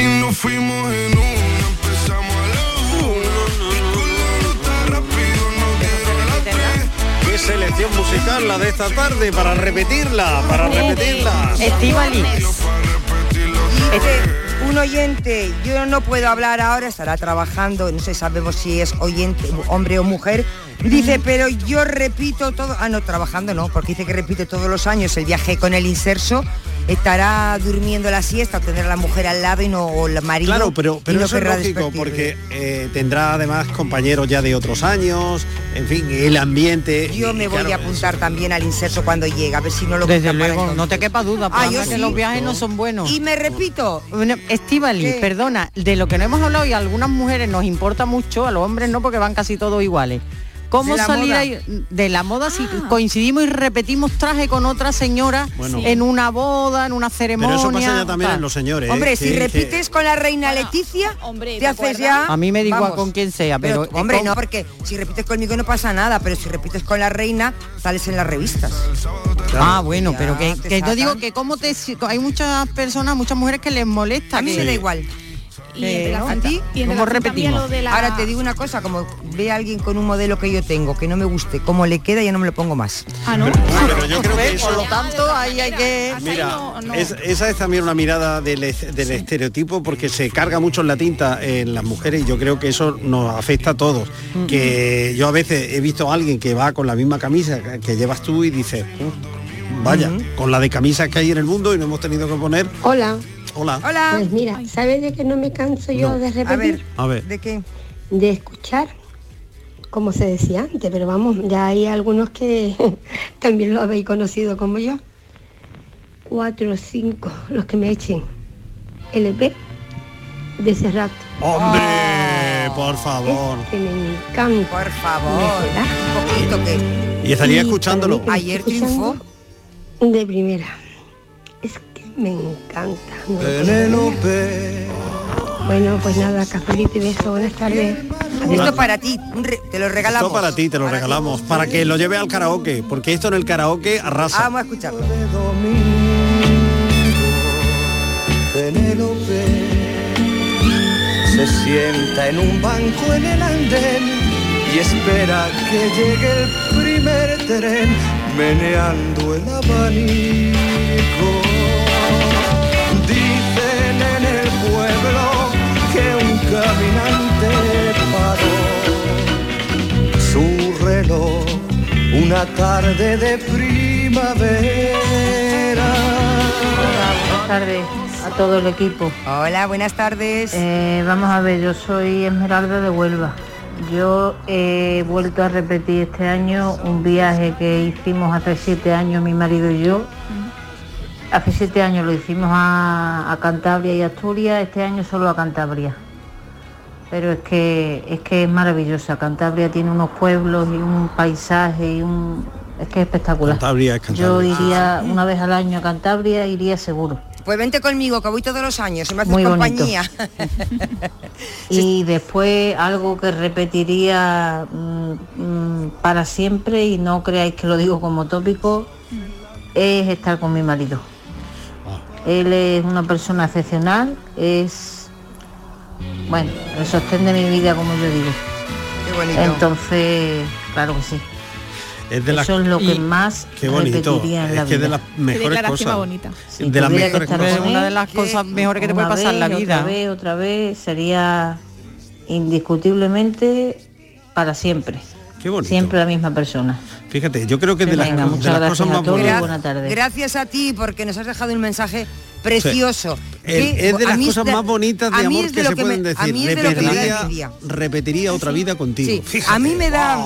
Y nos fuimos en una, empezamos a la una. Y con la nota rápido no dieron las tres. Qué selección musical la de esta tarde para repetirla, para repetirla. Estivali. Este, un oyente, yo no puedo hablar ahora, estará trabajando, no sé, sabemos si es oyente, hombre o mujer. Dice, pero yo repito todo, ah, no, trabajando no, porque dice que repite todos los años el viaje con el inserso, estará durmiendo la siesta, o tener a la mujer al lado y no, o el marido. Claro, pero, y pero no eso es lógico porque eh, tendrá además compañeros ya de otros años, en fin, el ambiente. Yo me voy a apuntar también al inserso cuando llegue, a ver si no lo Desde luego, no te quepa duda, Ah, yo que sí. los viajes no son buenos. Y me repito, Estivali, ¿Qué? perdona, de lo que no hemos hablado y a algunas mujeres nos importa mucho, a los hombres no porque van casi todos iguales. ¿Cómo De salir moda. ahí de la moda si coincidimos y repetimos traje con otra señora Bueno. en una boda, en una ceremonia? Pero eso pasa ya también tal? en los señores. ¿eh? hombre, si que- repites con la reina Leticia, hombre, te ¿te haces ya... A mí me da igual con quién sea, pero, hombre, con- no, porque si repites conmigo no pasa nada, pero si repites con la reina, sales en las revistas. Ah, bueno, pero que, que yo digo que como te hay muchas personas, muchas mujeres que les molesta. A mí que- me da igual. Y en Eh, relación- ¿a ti? y en ¿Cómo relación también a repetimos? lo de la- Ahora te digo una cosa, como ve a alguien con un modelo que yo tengo, que no me guste, como le queda, ya no me lo pongo más. Ah, ¿no? Pero yo creo que eso... Por lo tanto, ahí hay que... Mira, no, no. es- esa es también una mirada del, del estereotipo porque se carga mucho la tinta en las mujeres y yo creo que eso nos afecta a todos. Que yo a veces he visto a alguien que va con la misma camisa que- llevas tú y dices, "Uh, vaya, con la de camisas que hay en el mundo y no hemos tenido que poner. Hola. Hola. Hola. Pues mira, ¿sabes de qué no me canso yo No. de A repetir? ver, A ver. ¿de qué? De escuchar, como se decía antes, pero vamos, ya hay algunos que [LAUGHS] también lo habéis conocido como yo. Cuatro o cinco, los que me echen LP de ese rato. Hombre, por favor. Que me encanta. Por favor, un poquito que Y estaría Y escuchándolo. que ayer triunfó. De primera. Es que me encanta. no creer. Bueno, pues nada, cafelito y beso. Buenas tardes. Esto para ti, te lo regalamos. Esto para ti, te lo regalamos, para que lo lleve al karaoke, porque esto en el karaoke arrasa. Vamos a escucharlo. Penélope se sienta en un banco en el andén y espera que llegue el primer tren meneando el abanico. Una tarde de primavera. Buenas tardes a todo el equipo. Hola, buenas tardes. Eh, vamos a ver, yo soy Esmeralda de Huelva. Yo he vuelto a repetir este año un viaje que hicimos hace siete años mi marido y yo. Hace siete años lo hicimos a, a Cantabria y Asturias, este año solo a Cantabria. Pero es que es que es maravillosa. Cantabria tiene unos pueblos y un paisaje y un es que es espectacular. Cantabria es Yo iría una vez al año a Cantabria, iría seguro. Pues vente conmigo, que voy todos los años y me haces Muy compañía. [LAUGHS] Y después algo que repetiría mm, mm, para siempre y no creáis que lo digo como tópico es estar con mi marido. Él es una persona excepcional, es bueno, el sostén de mi vida como yo digo. Qué bonito. Entonces, claro que sí. Es de las- Eso es lo que y- más Qué bonito. repetiría en la Es que vida. de las mejores cosas. Si de las mejores cosas. Una de las cosas mejores que te puede una pasar en la vez, vida. Otra vez, otra vez, sería indiscutiblemente para siempre. Qué bonito. Siempre la misma persona. Fíjate, yo creo que de las, Venga, de muchas las cosas gracias a más todos y bonitas. Gracias a ti porque nos has dejado un mensaje precioso. El- es de las cosas de- más bonitas de amor es de que lo se que pueden me- a decir. mí es de lo que me da repetiría, otra vida contigo. Sí, a mí me da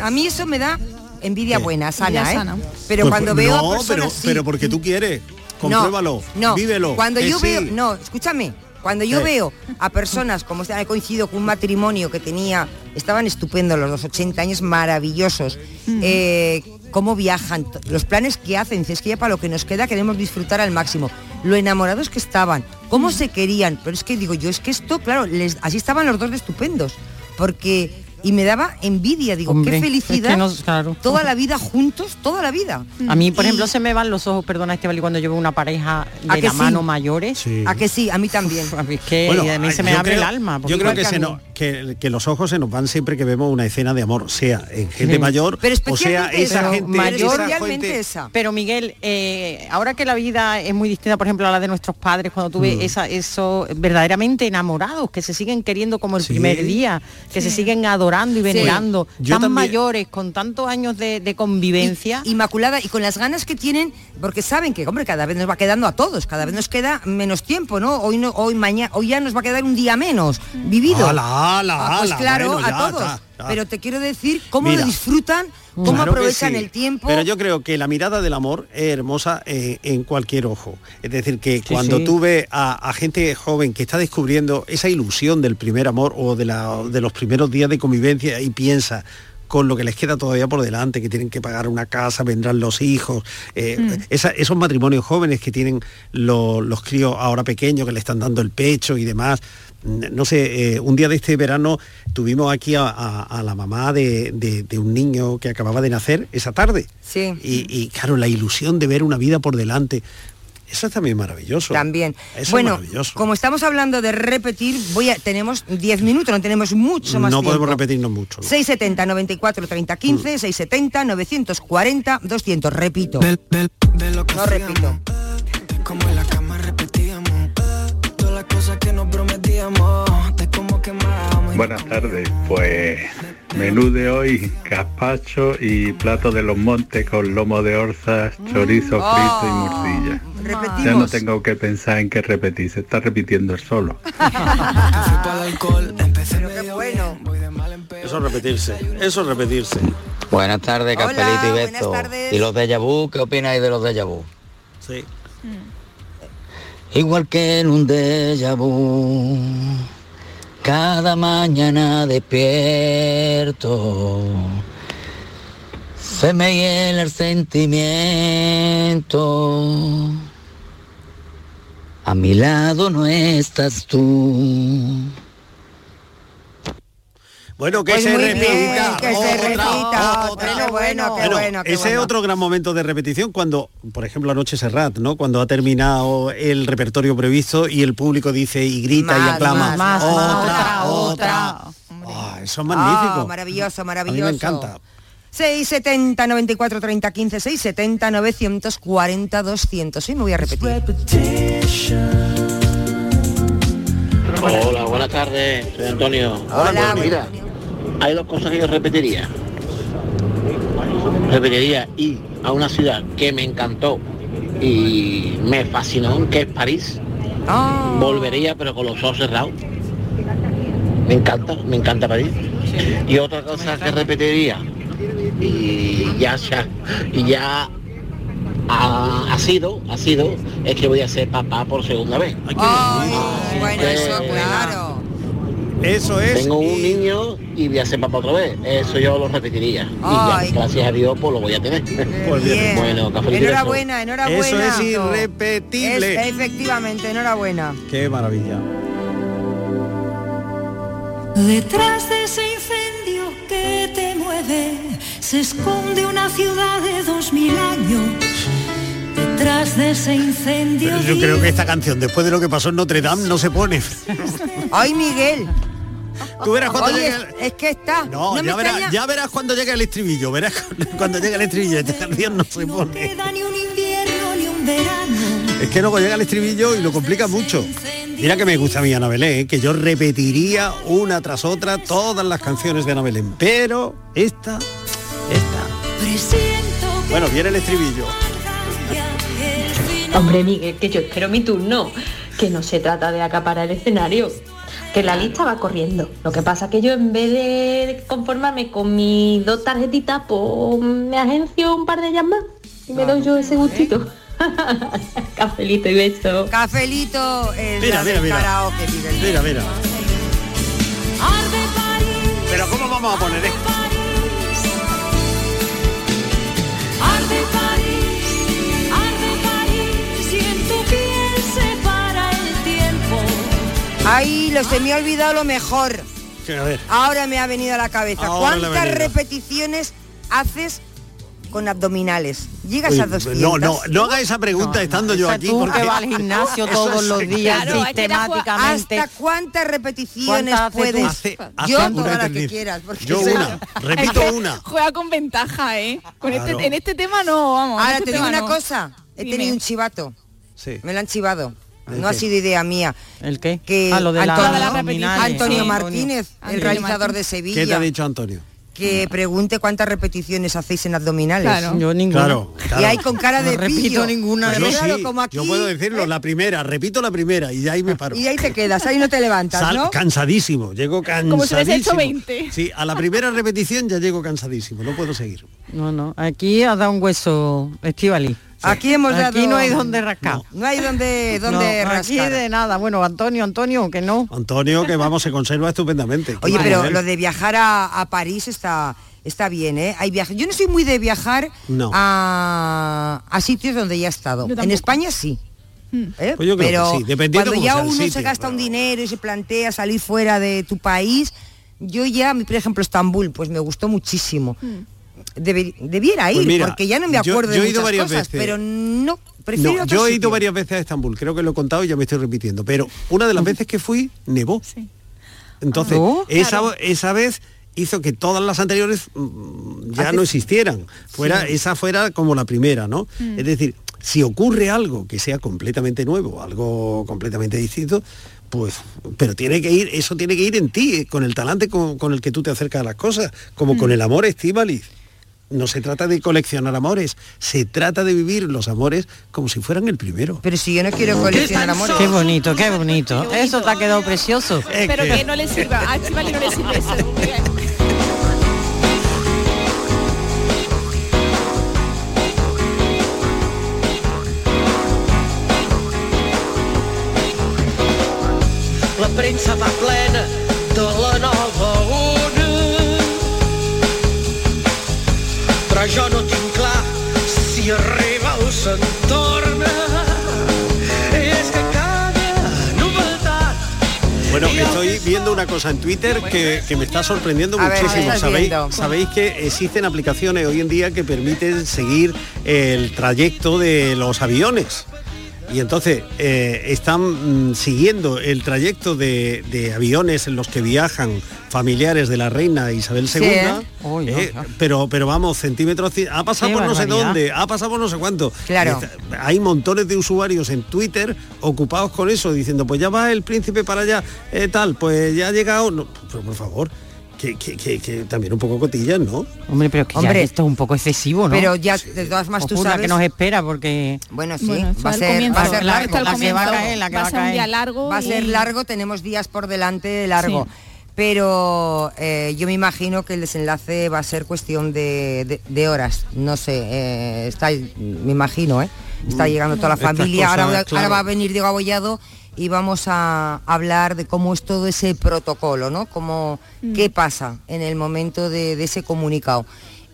a mí eso me da envidia ¿Qué? buena, sana, Envidia ¿eh? sana. Pero Pues, cuando pues, veo no, a personas pero, sí. pero porque tú quieres. No, Compruébalo, no, vívelo. Cuando yo sí. veo, no, escúchame, cuando yo veo a personas como este, he coincidido con un matrimonio que tenía, estaban estupendos los dos, 80 años maravillosos, eh, cómo viajan, los planes que hacen, es que ya para lo que nos queda queremos disfrutar al máximo, lo enamorados que estaban, cómo se querían, pero es que digo yo, es que esto, claro, les, así estaban los dos de estupendos, porque, y me daba envidia, digo, Hombre, qué es que felicidad, no- claro. toda la vida juntos, toda la vida. A mí, por Y- ejemplo, se me van los ojos, perdona Estebal, cuando yo veo una pareja ¿A de la sí? mano mayores. A que sí, a mí también. es que Bueno, a mí se me abre creo- el alma. Yo creo que, a se mí. nos- que, que los ojos se nos van siempre que vemos una escena de amor, sea en gente Sí. mayor, Pero o sea esa esa, gente, mayor, esa gente- esa. Pero Miguel, eh, ahora que la vida es muy distinta, por ejemplo, a la de nuestros padres, cuando tú ves Mm. esa, eso verdaderamente enamorados, que se siguen queriendo como el Sí. primer día, que se Sí. siguen adorando y venerando, Yo tan también- mayores, con tantos años de, de convivencia. Inmaculada y con las ganas que tienen, porque saben que, hombre, cada vez nos va quedando a todos, cada vez nos queda menos tiempo, ¿no? Hoy no, hoy mañana, hoy ya nos va a quedar un día menos vivido. Ala, ala, Ah, pues ala, claro, bueno, a todos. ya. Pero te quiero decir cómo Mira. lo disfrutan, cómo Claro aprovechan sí. el tiempo. Pero yo creo que la mirada del amor es hermosa eh, en cualquier ojo. Es decir, que cuando sí. tú ves a, a gente joven que está descubriendo esa ilusión del primer amor o de, la- de los primeros días de convivencia y piensa con lo que les queda todavía por delante, que tienen que pagar una casa, vendrán los hijos, eh, Mm. esa- esos matrimonios jóvenes que tienen lo- los críos ahora pequeños, que le están dando el pecho y demás. No sé, eh, un día de este verano tuvimos aquí a, a- a la mamá de, de- de un niño que acababa de nacer esa tarde. Sí. Y, y, claro, la ilusión de ver una vida por delante. Eso es también maravilloso. También. Eso bueno, es maravilloso. como estamos hablando de repetir, voy a, tenemos 10 minutos, no tenemos mucho más No tiempo. podemos repetirnos mucho. ¿no? 670 94 30 15, 670 940 200. Repito. no repito. Buenas tardes, pues menú de hoy, gazpacho y plato de los montes con lomo de orzas, chorizo frito y morcilla. Ya no tengo que pensar en qué repetir, se está repitiendo el solo. [LAUGHS] Pero qué bueno. Eso es repetirse. Eso es repetirse. Buenas tardes, Capelito y buenas Beto. tardes. ¿Y los de vu? ¿Qué opináis de los de vu? Sí. Igual que en un déjà vu, cada mañana despierto, se me hiela el sentimiento. A mi lado no estás tú. Bueno, que Pues se repita. bien, que se otra, repita. otra. Bueno, bueno, qué Bueno, bueno, qué ese bueno. otro gran momento de repetición cuando, por ejemplo, anoche Serrat, ¿no? Cuando ha terminado el repertorio previsto y el público dice y grita y Más, aclama. más, más, otra, otra, otra. Ah, eso es magnífico. Ah, maravilloso, A maravilloso. mí me encanta. 670 94 30 15 670 940 200 y me voy a repetir. Hola, buenas tardes, soy Antonio. Hola. Pues mira, hay dos cosas que yo repetiría. Repetiría ir a una ciudad que me encantó y me fascinó, que es París. Ah. Volvería, pero con los ojos cerrados. Me encanta, me encanta París. Y otra cosa que repetiría, y ya, ya, y ya ha, ha sido, ha sido, es que voy a ser papá por segunda vez. bueno, eso claro. Eso es. Tengo un niño y voy a ser papá otra vez. Eso yo lo repetiría. Y Ay. ya, gracias a Dios, pues lo voy a tener. Bien. Bueno, café y beso. Enhorabuena, enhorabuena. Eso es irrepetible. Es- efectivamente, enhorabuena. Qué maravilla. Detrás de ese incendio que te mueve, se esconde una ciudad de dos mil años. Detrás de ese incendio. Yo creo que esta canción, después de lo que pasó en Notre Dame, no se pone. Ay, Miguel. Tú verás cuando Oye, llegue es, que está. No, ya, verás, extraña- ya verás cuando llegue el estribillo, verás [LAUGHS] cuando llegue el estribillo, esta canción no se pone. queda ni un invierno ni un verano. Es que luego llega el estribillo y lo complica mucho. Mira que me gusta a mí Ana Belén, ¿eh? que yo repetiría una tras otra todas las canciones de Ana Belén, pero esta, esta. Bueno, viene el estribillo. [LAUGHS] Hombre, Miguel, que yo espero mi turno, que no se trata de acaparar el escenario, que la lista va corriendo. Lo que pasa que yo en vez de conformarme con mis dos tarjetitas, pues me agencio un par de ellas más y me doy yo ese gustito. [LAUGHS] Cafelito y beso. Cafelito, el Mira, la mira, mira. karaoke, Miguel. Mira, mira. Pero ¿cómo vamos a poner esto? Ay, lo se me ha olvidado lo mejor. Que, A ver, Ahora me ha venido a la cabeza. Ahora ¿Cuántas repeticiones haces con abdominales? ¿Llegas uy, a 200? no, no, no haga esa pregunta estando yo aquí. tú porque que va al gimnasio [LAUGHS] todos es- los días Claro, sistemáticamente. ¿Hasta cuántas repeticiones puedes? Hace- hace yo una todas las que quieras. porque Yo sé- una, repito Es [LAUGHS] que una. Juega con ventaja, ¿eh? Con Claro. este, en este tema no, vamos. Ahora este te digo una no. cosa. He Dime. tenido un chivato. Sí. Me lo han chivado. ¿El No ha sido idea mía. ¿El qué? Que Ah, lo de la- Antonio, de las repeticiones. Antonio Sí. Martínez, el Antonio realizador de Sevilla. ¿Qué te ha dicho Antonio? que pregunte cuántas repeticiones hacéis en abdominales. Claro. Yo ninguna. Claro, claro. Y hay con cara No de repito pillo. ninguna Pues de yo Claro, sí, como aquí, yo puedo decirlo, la primera, repito la primera y ya ahí me paro. Y ahí te quedas, ahí no te levantas, Sal- ¿no? Cansadísimo, llego cansadísimo. Como si hubiese hecho 20. Sí, a la primera repetición ya llego cansadísimo, no puedo seguir. No, no. Aquí has dado un hueso, Estivali. Aquí hemos dado... Aquí no hay donde rascar. No hay donde, donde No, aquí rascar. de nada. Bueno, Antonio, Antonio, que no. Antonio, que vamos, se conserva estupendamente. Oye, pero lo de viajar a, a París está está bien, ¿eh? Hay viajes. Yo no soy muy de viajar No. a, a sitios donde ya he estado. En. España sí. ¿eh? Pues yo creo pero que sí, dependiendo cuando ya uno se gasta un dinero y se plantea salir fuera de tu país, yo ya, por ejemplo, Estambul, pues me gustó muchísimo. Debiera ir, Pues mira, porque ya no me yo- acuerdo yo he de ido muchas varias cosas, veces. pero no, prefiero No, yo he ido sitio. varias veces a Estambul, creo que lo he contado y ya me estoy repitiendo, pero una de las veces que fui, nevó. Entonces, Ah, esa, claro. esa vez hizo que todas las anteriores mm, ya no existieran. Fuera, Esa fuera como la primera, ¿no? Mm. Es decir, si ocurre algo que sea completamente nuevo, algo completamente distinto, pues, pero tiene que ir, eso tiene que ir en ti, eh, con el talante con, con el que tú te acercas a las cosas, como Mm. con el amor Estíbaliz. No se trata de coleccionar amores, se trata de vivir los amores como si fueran el primero. Pero si yo no quiero coleccionar amores. Qué bonito, qué bonito. Eso te ha quedado precioso. Pero que no le sirva. A Chivali no le sirve eso. La premsa va que cada Bueno, estoy viendo una cosa en Twitter que, que me está sorprendiendo A ver, ¿qué muchísimo. Sabéis que existen aplicaciones hoy en día que permiten seguir el trayecto de los aviones. Y entonces eh, están mm, siguiendo el trayecto de, de aviones en los que viajan familiares de la reina Isabel Sí, II. ¿eh? eh, pero, pero vamos, centímetros, ha pasado Qué por no sé dónde, ha pasado por no sé cuánto. Claro. Hay montones de usuarios en Twitter ocupados con eso, diciendo, pues ya va el príncipe para allá, tal, pues ya ha llegado. No, pero por favor, que, que- que- que también un poco cotillas, ¿no? Hombre, pero que ya Hombre, esto es un poco excesivo, ¿no? Pero ya, de todas formas, tú sabes... que nos espera porque Bueno, sí, Bueno, va, a ser, comienzo. va a ser La- largo. La que va a caer, la que va va a a ser un día largo. Va a ser y- largo, tenemos días por delante largo. Sí. Pero eh, yo me imagino que el desenlace va a ser cuestión de, de- de horas. No sé, eh, está, me imagino, ¿eh? Está llegando toda la familia. cosas, ahora, va a venir Diego Abollado y vamos a hablar de cómo es todo ese protocolo, ¿no? Cómo, ¿Qué pasa en el momento de, de ese comunicado?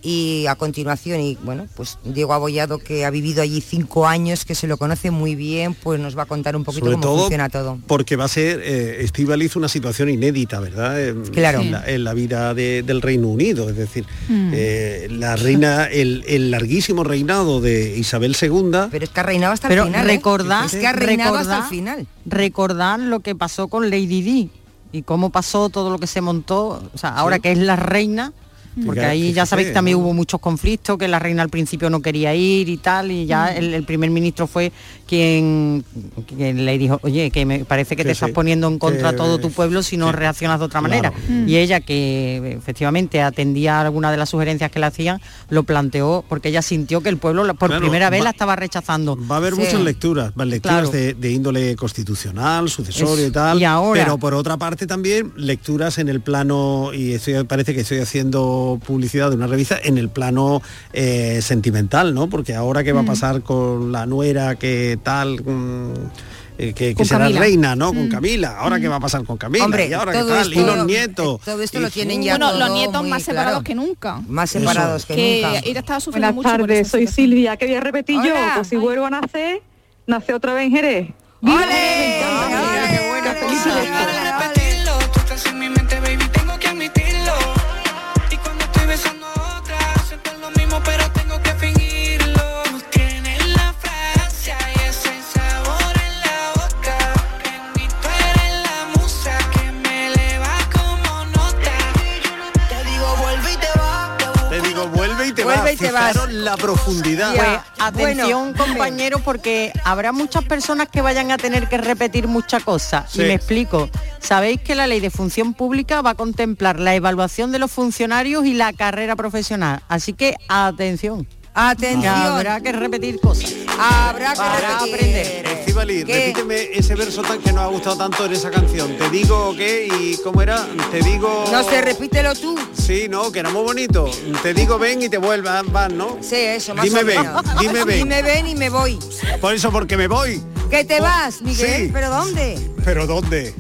Y a continuación, y bueno, pues Diego Abollado, que ha vivido allí cinco años, que se lo conoce muy bien, pues nos va a contar un poquito Sobre cómo todo funciona todo. porque va a ser, eh, una situación inédita, ¿verdad? En- Claro. En la, en la vida de- del Reino Unido, es decir, Mm. eh, la reina, el, el larguísimo reinado de Isabel II. Pero es que ha reinado hasta Pero el final. ¿eh? recordad, Es que ha reinado hasta el recordad- final. recordar lo que pasó con Lady Di y cómo pasó todo lo que se montó, o sea, ahora Sí. que es la reina, porque ahí ya sabéis que también ¿no? hubo muchos conflictos, que la reina al principio no quería ir y tal, y ya el, el primer ministro fue quien, quien le dijo, oye, que me parece que Que te estás sí, poniendo en contra que- todo tu pueblo si no sí, reaccionas de otra manera. claro. Mm. Y ella, que efectivamente atendía alguna de las sugerencias que le hacían, lo planteó porque ella sintió que el pueblo por Claro, primera vez va- la estaba rechazando. Va a haber Sí. muchas lecturas, va- lecturas Claro. de, de índole constitucional, sucesorio Eso. y tal. Y ahora- Pero por otra parte también lecturas en el plano, y estoy, parece que estoy haciendo publicidad de una revista, en el plano eh, sentimental, ¿no? Porque ahora qué va a Mm. pasar con la nuera que tal. mm, eh, que, será Camila. reina, ¿no? Con Mm. Camila. Ahora qué va a pasar con Camila. Hombre, y ahora qué y los nietos. eh, todo esto lo tienen ya Bueno, los nietos muy más claro. separados que nunca. Más separados que, Que nunca. ella estaba sufriendo Buenas tardes, soy situación. Silvia, que voy a repetir yo, pues si vuelvo a nacer, nace otra vez en Jerez. ¡Ole! Te vas. la profundidad. Pues atención bueno. compañeros porque habrá muchas personas que vayan a tener que repetir muchas cosas. Sí. Y me explico. Sabéis que la ley de función pública va a contemplar la evaluación de los funcionarios y la carrera profesional. Así que atención. Que Atención. habrá que repetir cosas. Habrá que Para aprender. Estivali, ¿Qué? repíteme ese verso tan que nos ha gustado tanto en esa canción. Te digo qué y cómo era. Te digo. No sé, repítelo tú. Sí, no, que era muy bonito. Te digo ven y te vuelvan, van, ¿no? Sí, eso, más Dime o ven, menos. dime [LAUGHS] ven. Dime ven y me voy. Por eso, porque me voy. ¿Que te vas, Miguel? Sí. ¿Pero dónde? ¿Pero dónde?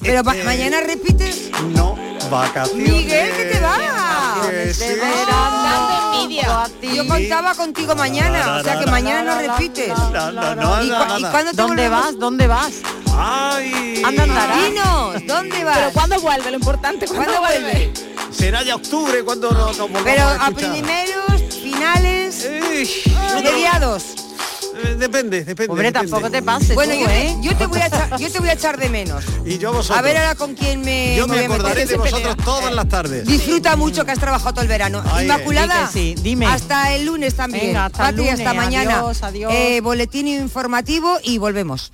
¿Pero ma- [LAUGHS] mañana repites? No, vacaciones. Miguel, que te vas. Que sí. Dando envidia. Yo contaba contigo mañana, o sea que mañana no repites. ¿Y, cuándo te ¿Dónde vas? ¿Dónde vas? Ay. Anda. Dinos, ¿dónde vas? Pero ¿cuándo vuelve? Lo importante, ¿cuándo, ¿Cuándo vuelve? Será ya octubre cuando nos, nos volvamos Pero a a primeros, finales, mediados. Eh, depende, depende. Hombre, depende. tampoco te pases Bueno, tú, yo ¿eh? te, yo te voy a echar, yo te voy a echar de menos. Y yo vosotros. A ver ahora con quién me, yo me meter. acordaré de vosotros todas las tardes. Disfruta mucho que has trabajado todo el verano. Ay, Inmaculada, sí, dime. hasta el lunes también. Venga, hasta el Patri, hasta lunes. mañana. Adiós, adiós. Eh, boletín informativo y volvemos.